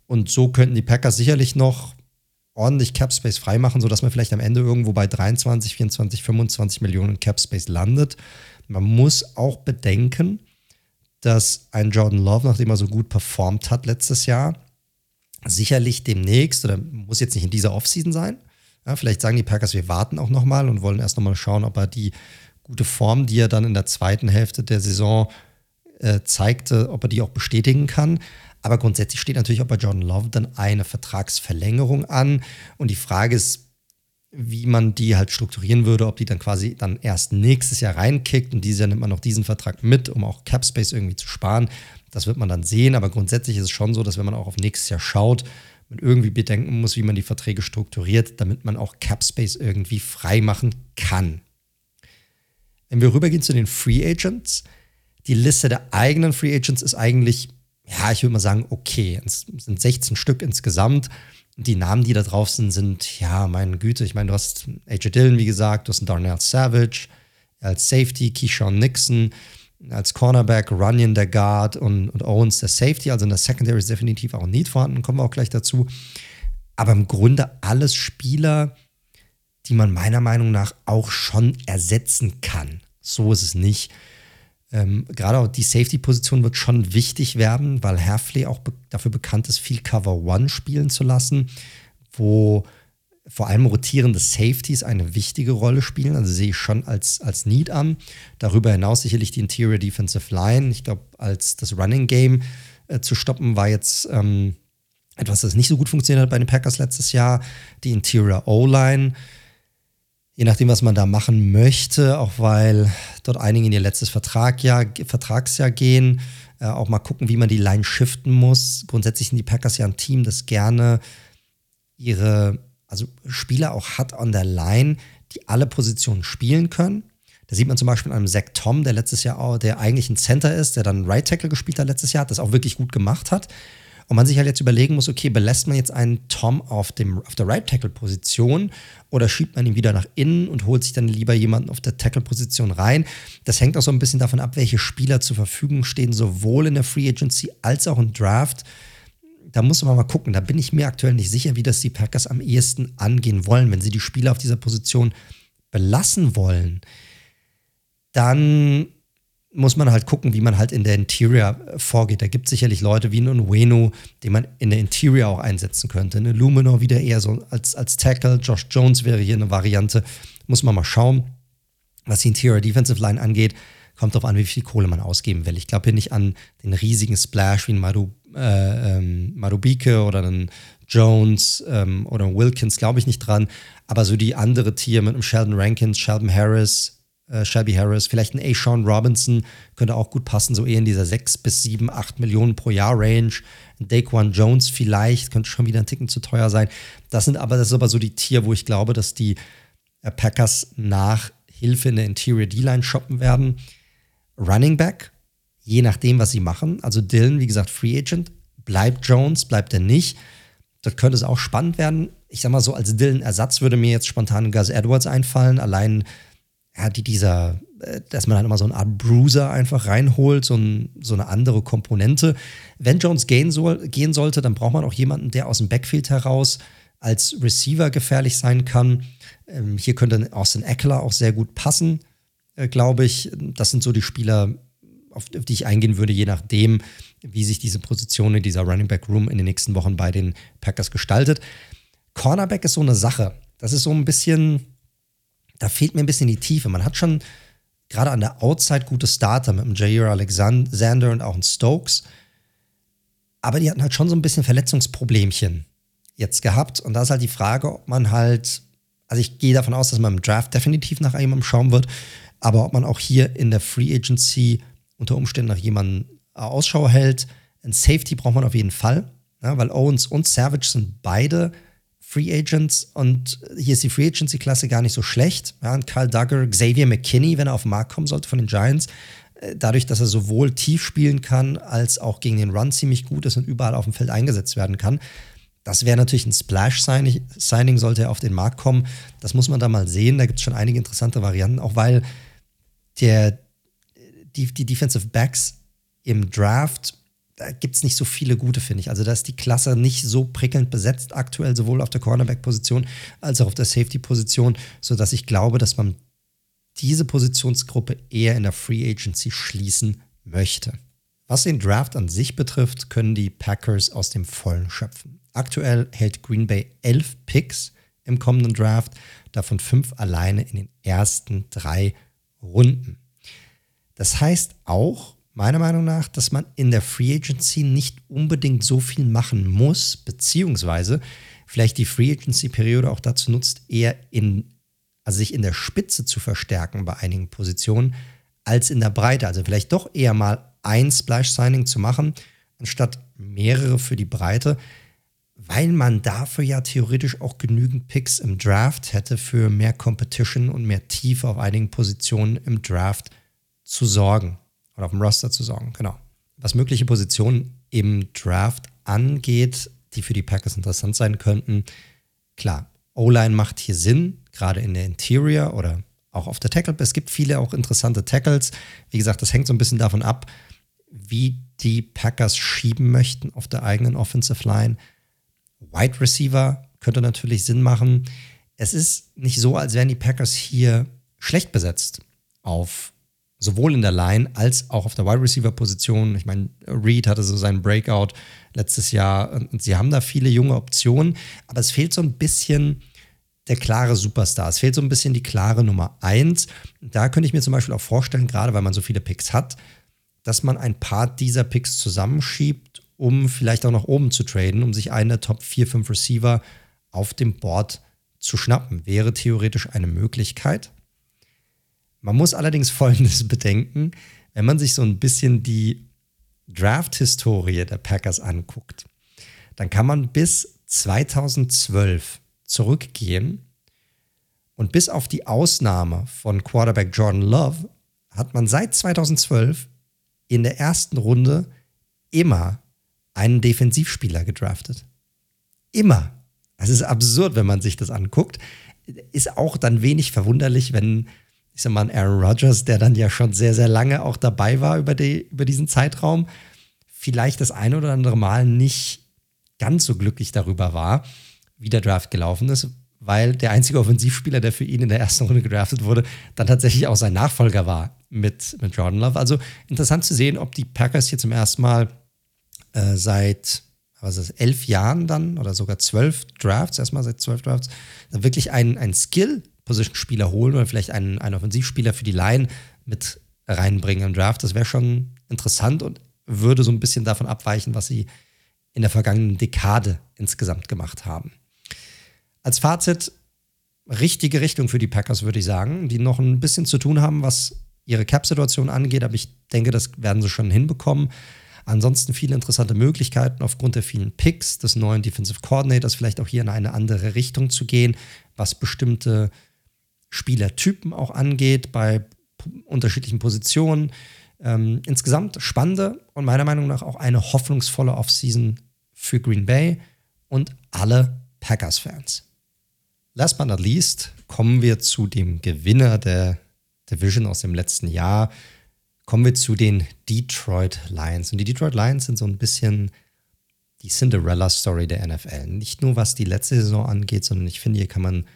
Und so könnten die Packers sicherlich noch ordentlich Cap Space freimachen, sodass man vielleicht am Ende irgendwo bei 23, 24, 25 Millionen Cap Space landet. Man muss auch bedenken, dass ein Jordan Love, nachdem er so gut performt hat letztes Jahr, sicherlich demnächst, oder muss jetzt nicht in dieser Offseason sein, ja, vielleicht sagen die Packers, wir warten auch nochmal und wollen erst nochmal schauen, ob er die gute Form, die er dann in der zweiten Hälfte der Saison äh, zeigte, ob er die auch bestätigen kann. Aber grundsätzlich steht natürlich auch bei Jordan Love dann eine Vertragsverlängerung an. Und die Frage ist, wie man die halt strukturieren würde, ob die dann quasi dann erst nächstes Jahr reinkickt und dieses Jahr nimmt man noch diesen Vertrag mit, um auch Cap Space irgendwie zu sparen. Das wird man dann sehen, aber grundsätzlich ist es schon so, dass wenn man auch auf nächstes Jahr schaut, man irgendwie bedenken muss, wie man die Verträge strukturiert, damit man auch Cap Space irgendwie frei machen kann. Wenn wir rübergehen zu den Free Agents, die Liste der eigenen Free Agents ist eigentlich, ja, ich würde mal sagen, okay. Es sind 16 Stück insgesamt. Die Namen, die da drauf sind, sind, ja, meine Güte, ich meine, du hast AJ Dillon, wie gesagt, du hast einen Darnell Savage als Safety, Keyshawn Nixon als Cornerback, Runyon der Guard und, und Owens der Safety. Also in der Secondary ist definitiv auch ein Need vorhanden, kommen wir auch gleich dazu. Aber im Grunde alles Spieler, die man meiner Meinung nach auch schon ersetzen kann. So ist es nicht. Ähm, gerade auch die Safety-Position wird schon wichtig werden, weil Herfley auch be dafür bekannt ist, viel Cover One spielen zu lassen, wo vor allem rotierende Safeties eine wichtige Rolle spielen. Also sehe ich schon als, als Need an. Darüber hinaus sicherlich die Interior Defensive Line. Ich glaube, als das Running Game äh, zu stoppen, war jetzt ähm, etwas, das nicht so gut funktioniert hat bei den Packers letztes Jahr. Die Interior O-Line je nachdem, was man da machen möchte, auch weil dort einige in ihr letztes Vertragjahr, Vertragsjahr gehen, äh, auch mal gucken, wie man die Line shiften muss. Grundsätzlich sind die Packers ja ein Team, das gerne ihre, also Spieler auch hat an der Line, die alle Positionen spielen können. Da sieht man zum Beispiel an einem Zach Tom, der letztes Jahr auch, der eigentlich ein Center ist, der dann Right Tackle gespielt hat letztes Jahr, das auch wirklich gut gemacht hat. Und man sich halt jetzt überlegen muss, okay, belässt man jetzt einen Tom auf, dem, auf der Right-Tackle-Position oder schiebt man ihn wieder nach innen und holt sich dann lieber jemanden auf der Tackle-Position rein? Das hängt auch so ein bisschen davon ab, welche Spieler zur Verfügung stehen, sowohl in der Free Agency als auch im Draft. Da muss man mal gucken. Da bin ich mir aktuell nicht sicher, wie das die Packers am ehesten angehen wollen. Wenn sie die Spieler auf dieser Position belassen wollen, dann muss man halt gucken, wie man halt in der Interior äh, vorgeht. Da gibt es sicherlich Leute wie einen Ueno, den man in der Interior auch einsetzen könnte. Eine Luminor wieder eher so als, als Tackle. Josh Jones wäre hier eine Variante. Muss man mal schauen. Was die Interior Defensive Line angeht, kommt darauf an, wie viel Kohle man ausgeben will. Ich glaube hier nicht an den riesigen Splash wie ein Maru, äh, ähm, Marubike oder einen Jones ähm, oder einen Wilkins, glaube ich nicht dran. Aber so die andere Tier mit einem Sheldon Rankins, Sheldon Harris, äh, Shelby Harris, vielleicht ein A. Sean Robinson könnte auch gut passen, so eher in dieser 6 bis 7, 8 Millionen pro Jahr Range. Ein Daquan Jones vielleicht, könnte schon wieder ein Ticken zu teuer sein. Das sind aber, das ist aber so die Tier, wo ich glaube, dass die äh, Packers nach Hilfe in der Interior D-Line shoppen werden. Running Back, je nachdem, was sie machen. Also Dylan, wie gesagt, Free Agent. Bleibt Jones, bleibt er nicht? Das könnte es auch spannend werden. Ich sag mal so, als Dylan-Ersatz würde mir jetzt spontan Gus Edwards einfallen. Allein ja, die dieser, äh, dass man halt immer so eine Art Bruiser einfach reinholt, so, ein, so eine andere Komponente. Wenn Jones gehen, soll, gehen sollte, dann braucht man auch jemanden, der aus dem Backfield heraus als Receiver gefährlich sein kann. Ähm, hier könnte Austin Eckler auch sehr gut passen, äh, glaube ich. Das sind so die Spieler, auf, auf, die ich eingehen würde, je nachdem, wie sich diese Position in dieser Running Back Room in den nächsten Wochen bei den Packers gestaltet. Cornerback ist so eine Sache. Das ist so ein bisschen, da fehlt mir ein bisschen die Tiefe. Man hat schon gerade an der Outside gute Starter mit dem Jair Alexander und auch einem Stokes. Aber die hatten halt schon so ein bisschen Verletzungsproblemchen jetzt gehabt. Und da ist halt die Frage, ob man halt, also ich gehe davon aus, dass man im Draft definitiv nach jemandem schauen wird, aber ob man auch hier in der Free Agency unter Umständen nach jemandem Ausschau hält. Ein Safety braucht man auf jeden Fall, ja, weil Owens und Savage sind beide Free Agents und hier ist die Free Agency-Klasse gar nicht so schlecht. Ja, und Kyle Duggar, Xavier McKinney, wenn er auf den Markt kommen sollte von den Giants, äh, dadurch, dass er sowohl tief spielen kann, als auch gegen den Run ziemlich gut ist und überall auf dem Feld eingesetzt werden kann. Das wäre natürlich ein Splash-Signing, sollte er auf den Markt kommen. Das muss man da mal sehen. Da gibt es schon einige interessante Varianten, auch weil der, die, die Defensive Backs im Draft da gibt es nicht so viele gute, finde ich. Also da ist die Klasse nicht so prickelnd besetzt aktuell, sowohl auf der Cornerback-Position als auch auf der Safety-Position, sodass ich glaube, dass man diese Positionsgruppe eher in der Free Agency schließen möchte. Was den Draft an sich betrifft, können die Packers aus dem Vollen schöpfen. Aktuell hält Green Bay elf Picks im kommenden Draft, davon fünf alleine in den ersten drei Runden. Das heißt auch, meiner Meinung nach, dass man in der Free Agency nicht unbedingt so viel machen muss, beziehungsweise vielleicht die Free Agency-Periode auch dazu nutzt, eher in, also sich in der Spitze zu verstärken bei einigen Positionen, als in der Breite. Also vielleicht doch eher mal ein Splash-Signing zu machen, anstatt mehrere für die Breite, weil man dafür ja theoretisch auch genügend Picks im Draft hätte für mehr Competition und mehr Tiefe auf einigen Positionen im Draft zu sorgen oder auf dem Roster zu sorgen. Genau. Was mögliche Positionen im Draft angeht, die für die Packers interessant sein könnten, klar, O-Line macht hier Sinn, gerade in der Interior oder auch auf der Tackle. Es gibt viele auch interessante Tackles. Wie gesagt, das hängt so ein bisschen davon ab, wie die Packers schieben möchten auf der eigenen Offensive Line. Wide Receiver könnte natürlich Sinn machen. Es ist nicht so, als wären die Packers hier schlecht besetzt auf sowohl in der Line als auch auf der Wide Receiver Position. Ich meine, Reed hatte so seinen Breakout letztes Jahr und sie haben da viele junge Optionen, aber es fehlt so ein bisschen der klare Superstar. Es fehlt so ein bisschen die klare Nummer eins. Da könnte ich mir zum Beispiel auch vorstellen, gerade weil man so viele Picks hat, dass man ein paar dieser Picks zusammenschiebt, um vielleicht auch nach oben zu traden, um sich einen der Top 4, 5 Receiver auf dem Board zu schnappen. Wäre theoretisch eine Möglichkeit. Man muss allerdings Folgendes bedenken, wenn man sich so ein bisschen die Draft-Historie der Packers anguckt, dann kann man bis 2012 zurückgehen und bis auf die Ausnahme von Quarterback Jordan Love hat man seit 2012 in der ersten Runde immer einen Defensivspieler gedraftet. Immer. Das ist absurd, wenn man sich das anguckt. Ist auch dann wenig verwunderlich, wenn ich sag mal, Aaron Rodgers, der dann ja schon sehr, sehr lange auch dabei war über, die, über diesen Zeitraum, vielleicht das ein oder andere Mal nicht ganz so glücklich darüber war, wie der Draft gelaufen ist, weil der einzige Offensivspieler, der für ihn in der ersten Runde gedraftet wurde, dann tatsächlich auch sein Nachfolger war mit, mit Jordan Love. Also interessant zu sehen, ob die Packers hier zum ersten Mal äh, seit was ist elf Jahren dann oder sogar zwölf Drafts, erstmal seit zwölf Drafts, wirklich einen, einen Skill Position-Spieler holen oder vielleicht einen, einen Offensivspieler für die Line mit reinbringen im Draft. Das wäre schon interessant und würde so ein bisschen davon abweichen, was sie in der vergangenen Dekade insgesamt gemacht haben. Als Fazit, richtige Richtung für die Packers, würde ich sagen, die noch ein bisschen zu tun haben, was ihre Cap-Situation angeht, aber ich denke, das werden sie schon hinbekommen. Ansonsten viele interessante Möglichkeiten aufgrund der vielen Picks des neuen Defensive Coordinators, vielleicht auch hier in eine andere Richtung zu gehen, was bestimmte Spielertypen auch angeht, bei unterschiedlichen Positionen. Ähm, insgesamt spannende und meiner Meinung nach auch eine hoffnungsvolle Offseason für Green Bay und alle Packers-Fans. Last but not least kommen wir zu dem Gewinner der Division aus dem letzten Jahr. Kommen wir zu den Detroit Lions. Und die Detroit Lions sind so ein bisschen die Cinderella-Story der NFL. Nicht nur was die letzte Saison angeht, sondern ich finde, hier kann man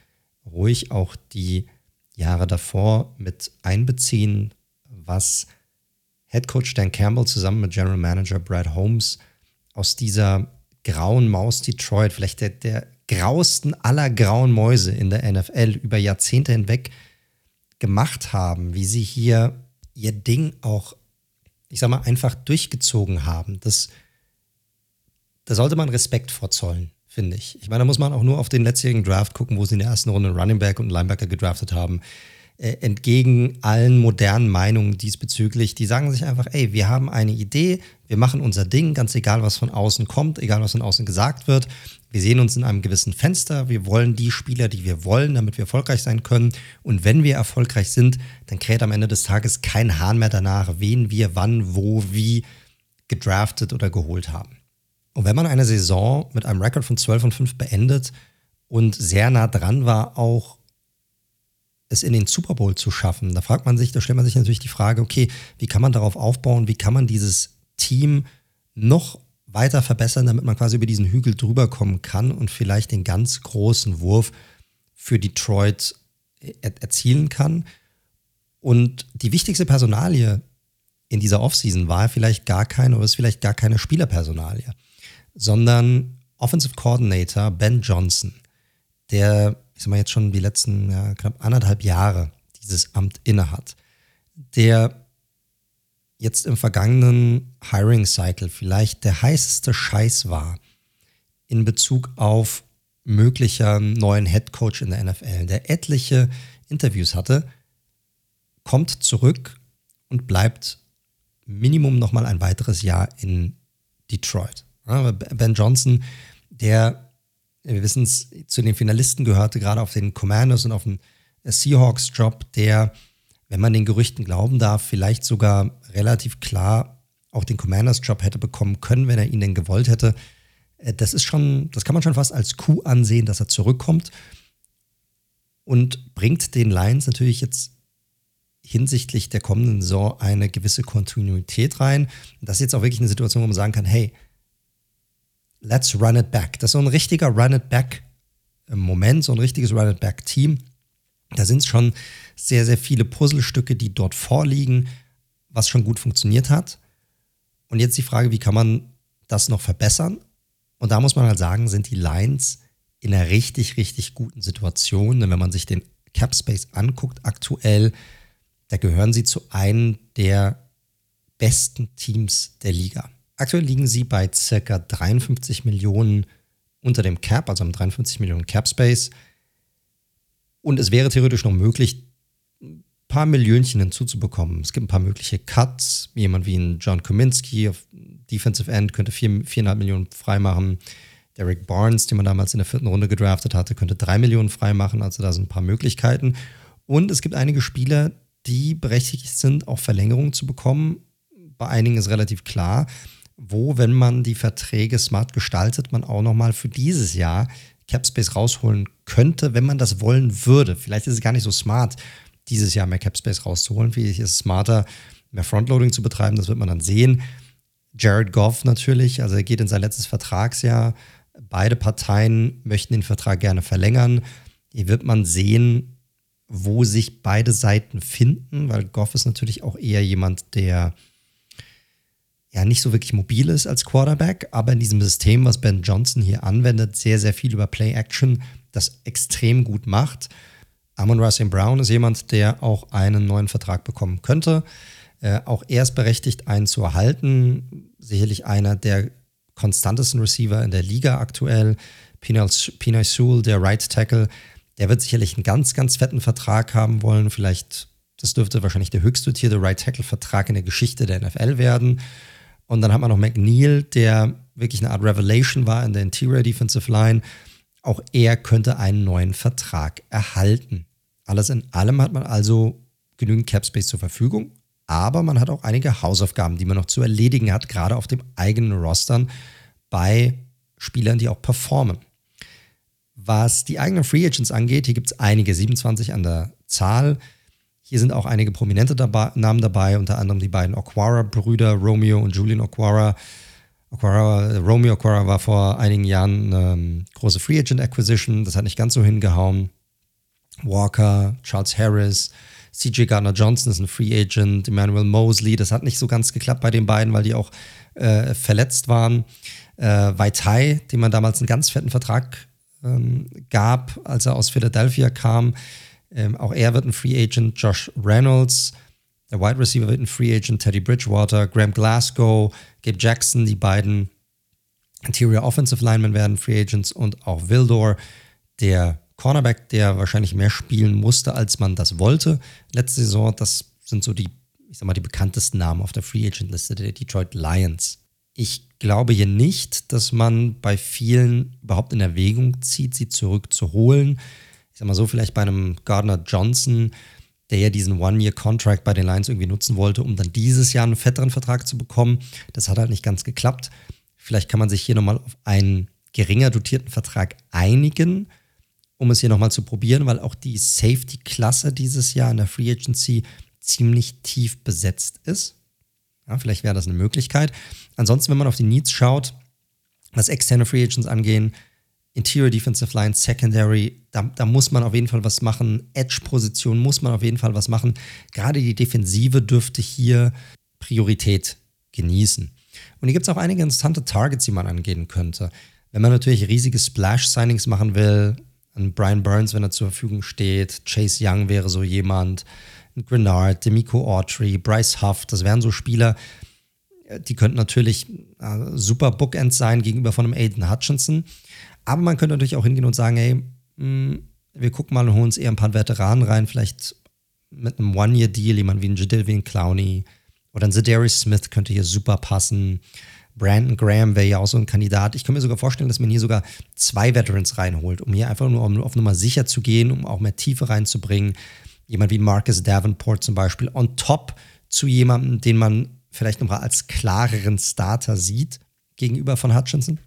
ruhig auch die Jahre davor mit einbeziehen, was Head Coach Dan Campbell zusammen mit General Manager Brad Holmes aus dieser grauen Maus Detroit, vielleicht der, der grausten aller grauen Mäuse in der NFL über Jahrzehnte hinweg gemacht haben, wie sie hier ihr Ding auch, ich sag mal, einfach durchgezogen haben. Das, da sollte man Respekt vorzollen finde ich. Ich meine, da muss man auch nur auf den letztjährigen Draft gucken, wo sie in der ersten Runde einen Running Back und einen Linebacker gedraftet haben. Äh, entgegen allen modernen Meinungen diesbezüglich, die sagen sich einfach, ey, wir haben eine Idee, wir machen unser Ding, ganz egal, was von außen kommt, egal, was von außen gesagt wird. Wir sehen uns in einem gewissen Fenster, wir wollen die Spieler, die wir wollen, damit wir erfolgreich sein können. Und wenn wir erfolgreich sind, dann kräht am Ende des Tages kein Hahn mehr danach, wen wir wann, wo, wie gedraftet oder geholt haben. Und wenn man eine Saison mit einem Rekord von 12 und 5 beendet und sehr nah dran war, auch es in den Super Bowl zu schaffen, da fragt man sich, da stellt man sich natürlich die Frage, okay, wie kann man darauf aufbauen, wie kann man dieses Team noch weiter verbessern, damit man quasi über diesen Hügel drüber kommen kann und vielleicht den ganz großen Wurf für Detroit er erzielen kann. Und die wichtigste Personalie in dieser Offseason war vielleicht gar keine oder ist vielleicht gar keine Spielerpersonalie sondern Offensive Coordinator Ben Johnson, der, ich sag mal, jetzt schon die letzten ja, knapp anderthalb Jahre dieses Amt innehat. der jetzt im vergangenen Hiring Cycle vielleicht der heißeste Scheiß war in Bezug auf möglicher neuen Head Coach in der NFL, der etliche Interviews hatte, kommt zurück und bleibt Minimum noch mal ein weiteres Jahr in Detroit. Ben Johnson, der, wir wissen es, zu den Finalisten gehörte, gerade auf den Commanders und auf den Seahawks-Job, der, wenn man den Gerüchten glauben darf, vielleicht sogar relativ klar auch den Commanders-Job hätte bekommen können, wenn er ihn denn gewollt hätte. Äh, das ist schon, das kann man schon fast als Coup ansehen, dass er zurückkommt und bringt den Lions natürlich jetzt hinsichtlich der kommenden Saison eine gewisse Kontinuität rein. Das ist jetzt auch wirklich eine Situation, wo man sagen kann, hey, let's run it back. Das ist so ein richtiger Run it back Moment, so ein richtiges Run it back Team. Da sind schon sehr, sehr viele Puzzlestücke, die dort vorliegen, was schon gut funktioniert hat. Und jetzt die Frage, wie kann man das noch verbessern? Und da muss man halt sagen, sind die Lines in einer richtig, richtig guten Situation. Denn wenn man sich den Cap Space anguckt, aktuell, da gehören sie zu einem der besten Teams der Liga. Aktuell liegen sie bei circa 53 Millionen unter dem Cap, also am 53 Millionen Cap Space. Und es wäre theoretisch noch möglich, ein paar Millionchen hinzuzubekommen. Es gibt ein paar mögliche Cuts. Jemand wie ein John Kominski auf Defensive End könnte 4,5 Millionen freimachen. Derek Barnes, den man damals in der vierten Runde gedraftet hatte, könnte 3 Millionen freimachen. Also da sind ein paar Möglichkeiten. Und es gibt einige Spieler, die berechtigt sind, auch Verlängerungen zu bekommen. Bei einigen ist relativ klar, wo, wenn man die Verträge smart gestaltet, man auch nochmal für dieses Jahr Capspace rausholen könnte, wenn man das wollen würde. Vielleicht ist es gar nicht so smart, dieses Jahr mehr Capspace rauszuholen. Vielleicht ist es smarter, mehr Frontloading zu betreiben. Das wird man dann sehen. Jared Goff natürlich, also er geht in sein letztes Vertragsjahr. Beide Parteien möchten den Vertrag gerne verlängern. Hier wird man sehen, wo sich beide Seiten finden, weil Goff ist natürlich auch eher jemand, der ja nicht so wirklich mobil ist als Quarterback, aber in diesem System, was Ben Johnson hier anwendet, sehr, sehr viel über Play-Action, das extrem gut macht. Amon Russell Brown ist jemand, der auch einen neuen Vertrag bekommen könnte. Äh, auch er ist berechtigt, einen zu erhalten. Sicherlich einer der konstantesten Receiver in der Liga aktuell. Pinay Sewell, der Right Tackle, der wird sicherlich einen ganz, ganz fetten Vertrag haben wollen. Vielleicht, das dürfte wahrscheinlich der höchst dotierte Right Tackle-Vertrag in der Geschichte der NFL werden. Und dann hat man noch McNeil, der wirklich eine Art Revelation war in der Interior Defensive Line. Auch er könnte einen neuen Vertrag erhalten. Alles in allem hat man also genügend Cap Space zur Verfügung, aber man hat auch einige Hausaufgaben, die man noch zu erledigen hat, gerade auf dem eigenen Rostern bei Spielern, die auch performen. Was die eigenen Free Agents angeht, hier gibt es einige, 27 an der Zahl. Hier sind auch einige prominente dabei, Namen dabei, unter anderem die beiden Okwara-Brüder, Romeo und Julian Okwara. Okwara. Romeo Okwara war vor einigen Jahren eine ähm, große Free Agent Acquisition, das hat nicht ganz so hingehauen. Walker, Charles Harris, CJ Gardner Johnson ist ein Free Agent, Emmanuel Mosley, das hat nicht so ganz geklappt bei den beiden, weil die auch äh, verletzt waren. Äh, Vaitai, dem man damals einen ganz fetten Vertrag ähm, gab, als er aus Philadelphia kam. Ähm, auch er wird ein Free Agent. Josh Reynolds, der Wide Receiver, wird ein Free Agent. Teddy Bridgewater, Graham Glasgow, Gabe Jackson, die beiden Interior Offensive Linemen werden Free Agents und auch Vildor, der Cornerback, der wahrscheinlich mehr spielen musste, als man das wollte. Letzte Saison, das sind so die, ich sag mal, die bekanntesten Namen auf der Free Agent Liste der Detroit Lions. Ich glaube hier nicht, dass man bei vielen überhaupt in Erwägung zieht, sie zurückzuholen. Ich sag mal so, vielleicht bei einem Gardner Johnson, der ja diesen One-Year-Contract bei den Lions irgendwie nutzen wollte, um dann dieses Jahr einen fetteren Vertrag zu bekommen. Das hat halt nicht ganz geklappt. Vielleicht kann man sich hier nochmal auf einen geringer dotierten Vertrag einigen, um es hier nochmal zu probieren, weil auch die Safety-Klasse dieses Jahr in der Free Agency ziemlich tief besetzt ist. Ja, vielleicht wäre das eine Möglichkeit. Ansonsten, wenn man auf die Needs schaut, was externe Free Agents angehen, Interior Defensive Line, Secondary, da, da muss man auf jeden Fall was machen. Edge-Position muss man auf jeden Fall was machen. Gerade die Defensive dürfte hier Priorität genießen. Und hier gibt es auch einige interessante Targets, die man angehen könnte. Wenn man natürlich riesige Splash-Signings machen will, an Brian Burns, wenn er zur Verfügung steht, Chase Young wäre so jemand, Grenard, Demico Autry, Bryce Huff, das wären so Spieler, die könnten natürlich äh, super Bookends sein gegenüber von einem Aiden Hutchinson. Aber man könnte natürlich auch hingehen und sagen, hey, mh, hm, wir gucken mal und holen uns eher ein paar Veteranen rein, vielleicht mit einem One-Year-Deal, jemand wie ein Jadilvian Clowney oder ein Zedarius Smith könnte hier super passen. Brandon Graham wäre ja auch so ein Kandidat. Ich kann mir sogar vorstellen, dass man hier sogar zwei Veterans reinholt, um hier einfach nur auf Nummer sicher zu gehen, um auch mehr Tiefe reinzubringen. Jemand wie Marcus Davenport zum Beispiel on top zu jemandem, den man vielleicht nochmal als klareren Starter sieht gegenüber von Hutchinson.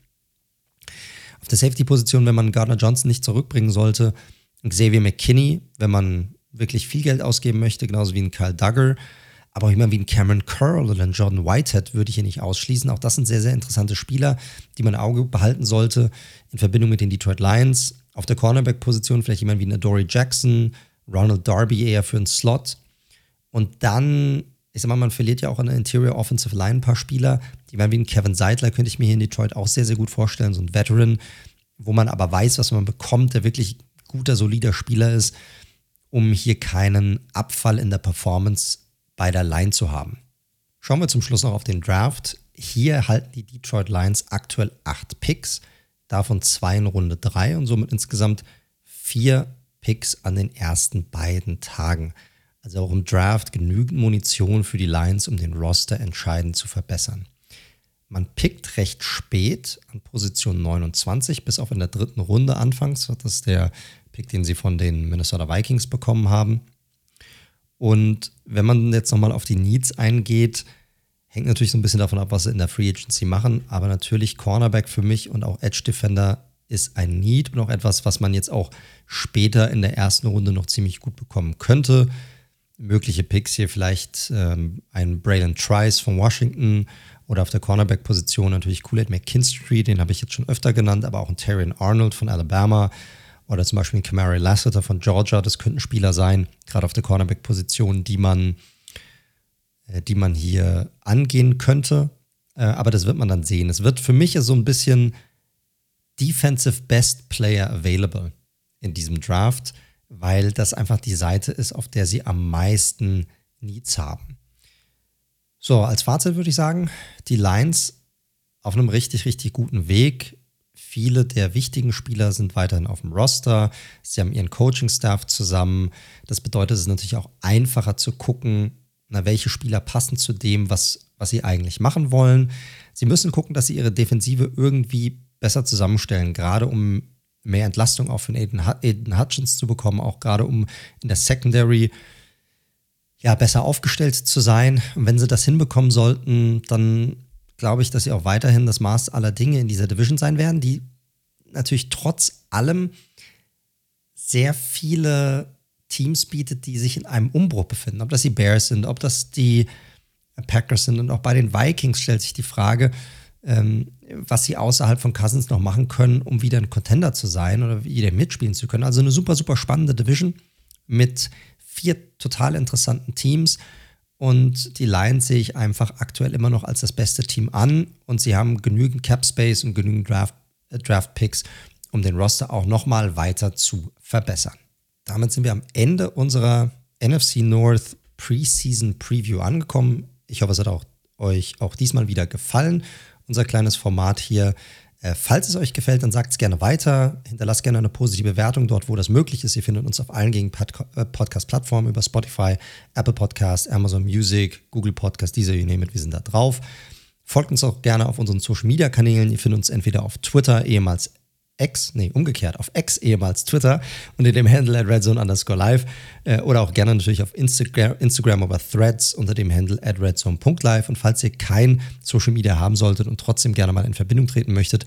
Auf der Safety-Position, wenn man Gardner Johnson nicht zurückbringen sollte, Xavier McKinney, wenn man wirklich viel Geld ausgeben möchte, genauso wie ein Kyle Duggar. Aber auch jemand wie ein Cameron Curl oder ein Jordan Whitehead würde ich hier nicht ausschließen. Auch das sind sehr, sehr interessante Spieler, die man im Auge behalten sollte in Verbindung mit den Detroit Lions. Auf der Cornerback-Position vielleicht jemand wie eine Dory Jackson, Ronald Darby eher für einen Slot. Und dann, ich sag mal, man verliert ja auch an der Interior Offensive Line ein paar Spieler. Die werden wie ein Kevin Seidler, könnte ich mir hier in Detroit auch sehr, sehr gut vorstellen. So ein Veteran, wo man aber weiß, was man bekommt, der wirklich guter, solider Spieler ist, um hier keinen Abfall in der Performance bei der Line zu haben. Schauen wir zum Schluss noch auf den Draft. Hier halten die Detroit Lions aktuell acht Picks, davon zwei in Runde drei und somit insgesamt vier Picks an den ersten beiden Tagen. Also auch im Draft genügend Munition für die Lions, um den Roster entscheidend zu verbessern. Man pickt recht spät an Position 29, bis auf in der dritten Runde anfangs. Das ist der Pick, den sie von den Minnesota Vikings bekommen haben. Und wenn man jetzt nochmal auf die Needs eingeht, hängt natürlich so ein bisschen davon ab, was sie in der Free Agency machen. Aber natürlich Cornerback für mich und auch Edge Defender ist ein Need und auch etwas, was man jetzt auch später in der ersten Runde noch ziemlich gut bekommen könnte. Mögliche Picks hier vielleicht ähm, ein Braylon Trice von Washington oder auf der Cornerback-Position natürlich Kool-Aid McKinstry, den habe ich jetzt schon öfter genannt, aber auch ein Terrian Arnold von Alabama oder zum Beispiel ein Kamari Lassiter von Georgia. Das könnten Spieler sein, gerade auf der Cornerback-Position, die man, äh, die man hier angehen könnte. Äh, aber das wird man dann sehen. Es wird für mich so ein bisschen Defensive Best Player Available in diesem Draft, weil das einfach die Seite ist, auf der sie am meisten Needs haben. So, als Fazit würde ich sagen, die Lions auf einem richtig, richtig guten Weg. Viele der wichtigen Spieler sind weiterhin auf dem Roster. Sie haben ihren Coaching-Staff zusammen. Das bedeutet, es ist natürlich auch einfacher zu gucken, na, welche Spieler passen zu dem, was, was sie eigentlich machen wollen. Sie müssen gucken, dass sie ihre Defensive irgendwie besser zusammenstellen, gerade um mehr Entlastung auch von Aiden, Aiden Hutchins zu bekommen, auch gerade um in der Secondary ja, besser aufgestellt zu sein. Und wenn sie das hinbekommen sollten, dann glaube ich, dass sie auch weiterhin das Maß aller Dinge in dieser Division sein werden, die natürlich trotz allem sehr viele Teams bietet, die sich in einem Umbruch befinden. Ob das die Bears sind, ob das die Packers sind und auch bei den Vikings stellt sich die Frage, ähm, was sie außerhalb von Cousins noch machen können, um wieder ein Contender zu sein oder wieder mitspielen zu können. Also eine super, super spannende Division mit vier total interessanten Teams. Und die Lions sehe ich einfach aktuell immer noch als das beste Team an. Und sie haben genügend Cap Space und genügend Draft, äh, Draft Picks, um den Roster auch nochmal weiter zu verbessern. Damit sind wir am Ende unserer NFC North Preseason Preview angekommen. Ich hoffe, es hat auch, euch auch diesmal wieder gefallen. Unser kleines Format hier äh, falls es euch gefällt, dann sagt es gerne weiter. Hinterlasst gerne eine positive Bewertung dort, wo das möglich ist. Ihr findet uns auf allen gängigen äh, Podcast-Plattformen über Spotify, Apple Podcast, Amazon Music, Google Podcast, you name it, wir sind da drauf. Folgt uns auch gerne auf unseren Social-Media-Kanälen. Ihr findet uns entweder auf Twitter, ehemals X, nee, umgekehrt, auf X ehemals Twitter unter dem Handle at redzone underscore live äh, oder auch gerne natürlich auf Instagram, Instagram oder Threads unter dem Handle at redzone.live. Und falls ihr kein Social Media haben solltet und trotzdem gerne mal in Verbindung treten möchtet,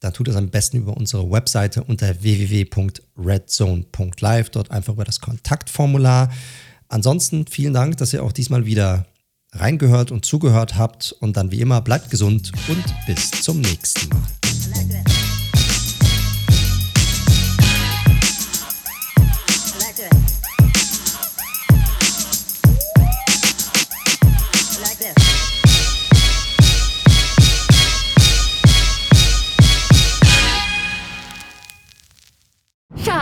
dann tut es am besten über unsere Webseite unter www.redzone.live, dort einfach über das Kontaktformular. Ansonsten vielen Dank, dass ihr auch diesmal wieder reingehört und zugehört habt und dann wie immer bleibt gesund und bis zum nächsten Mal.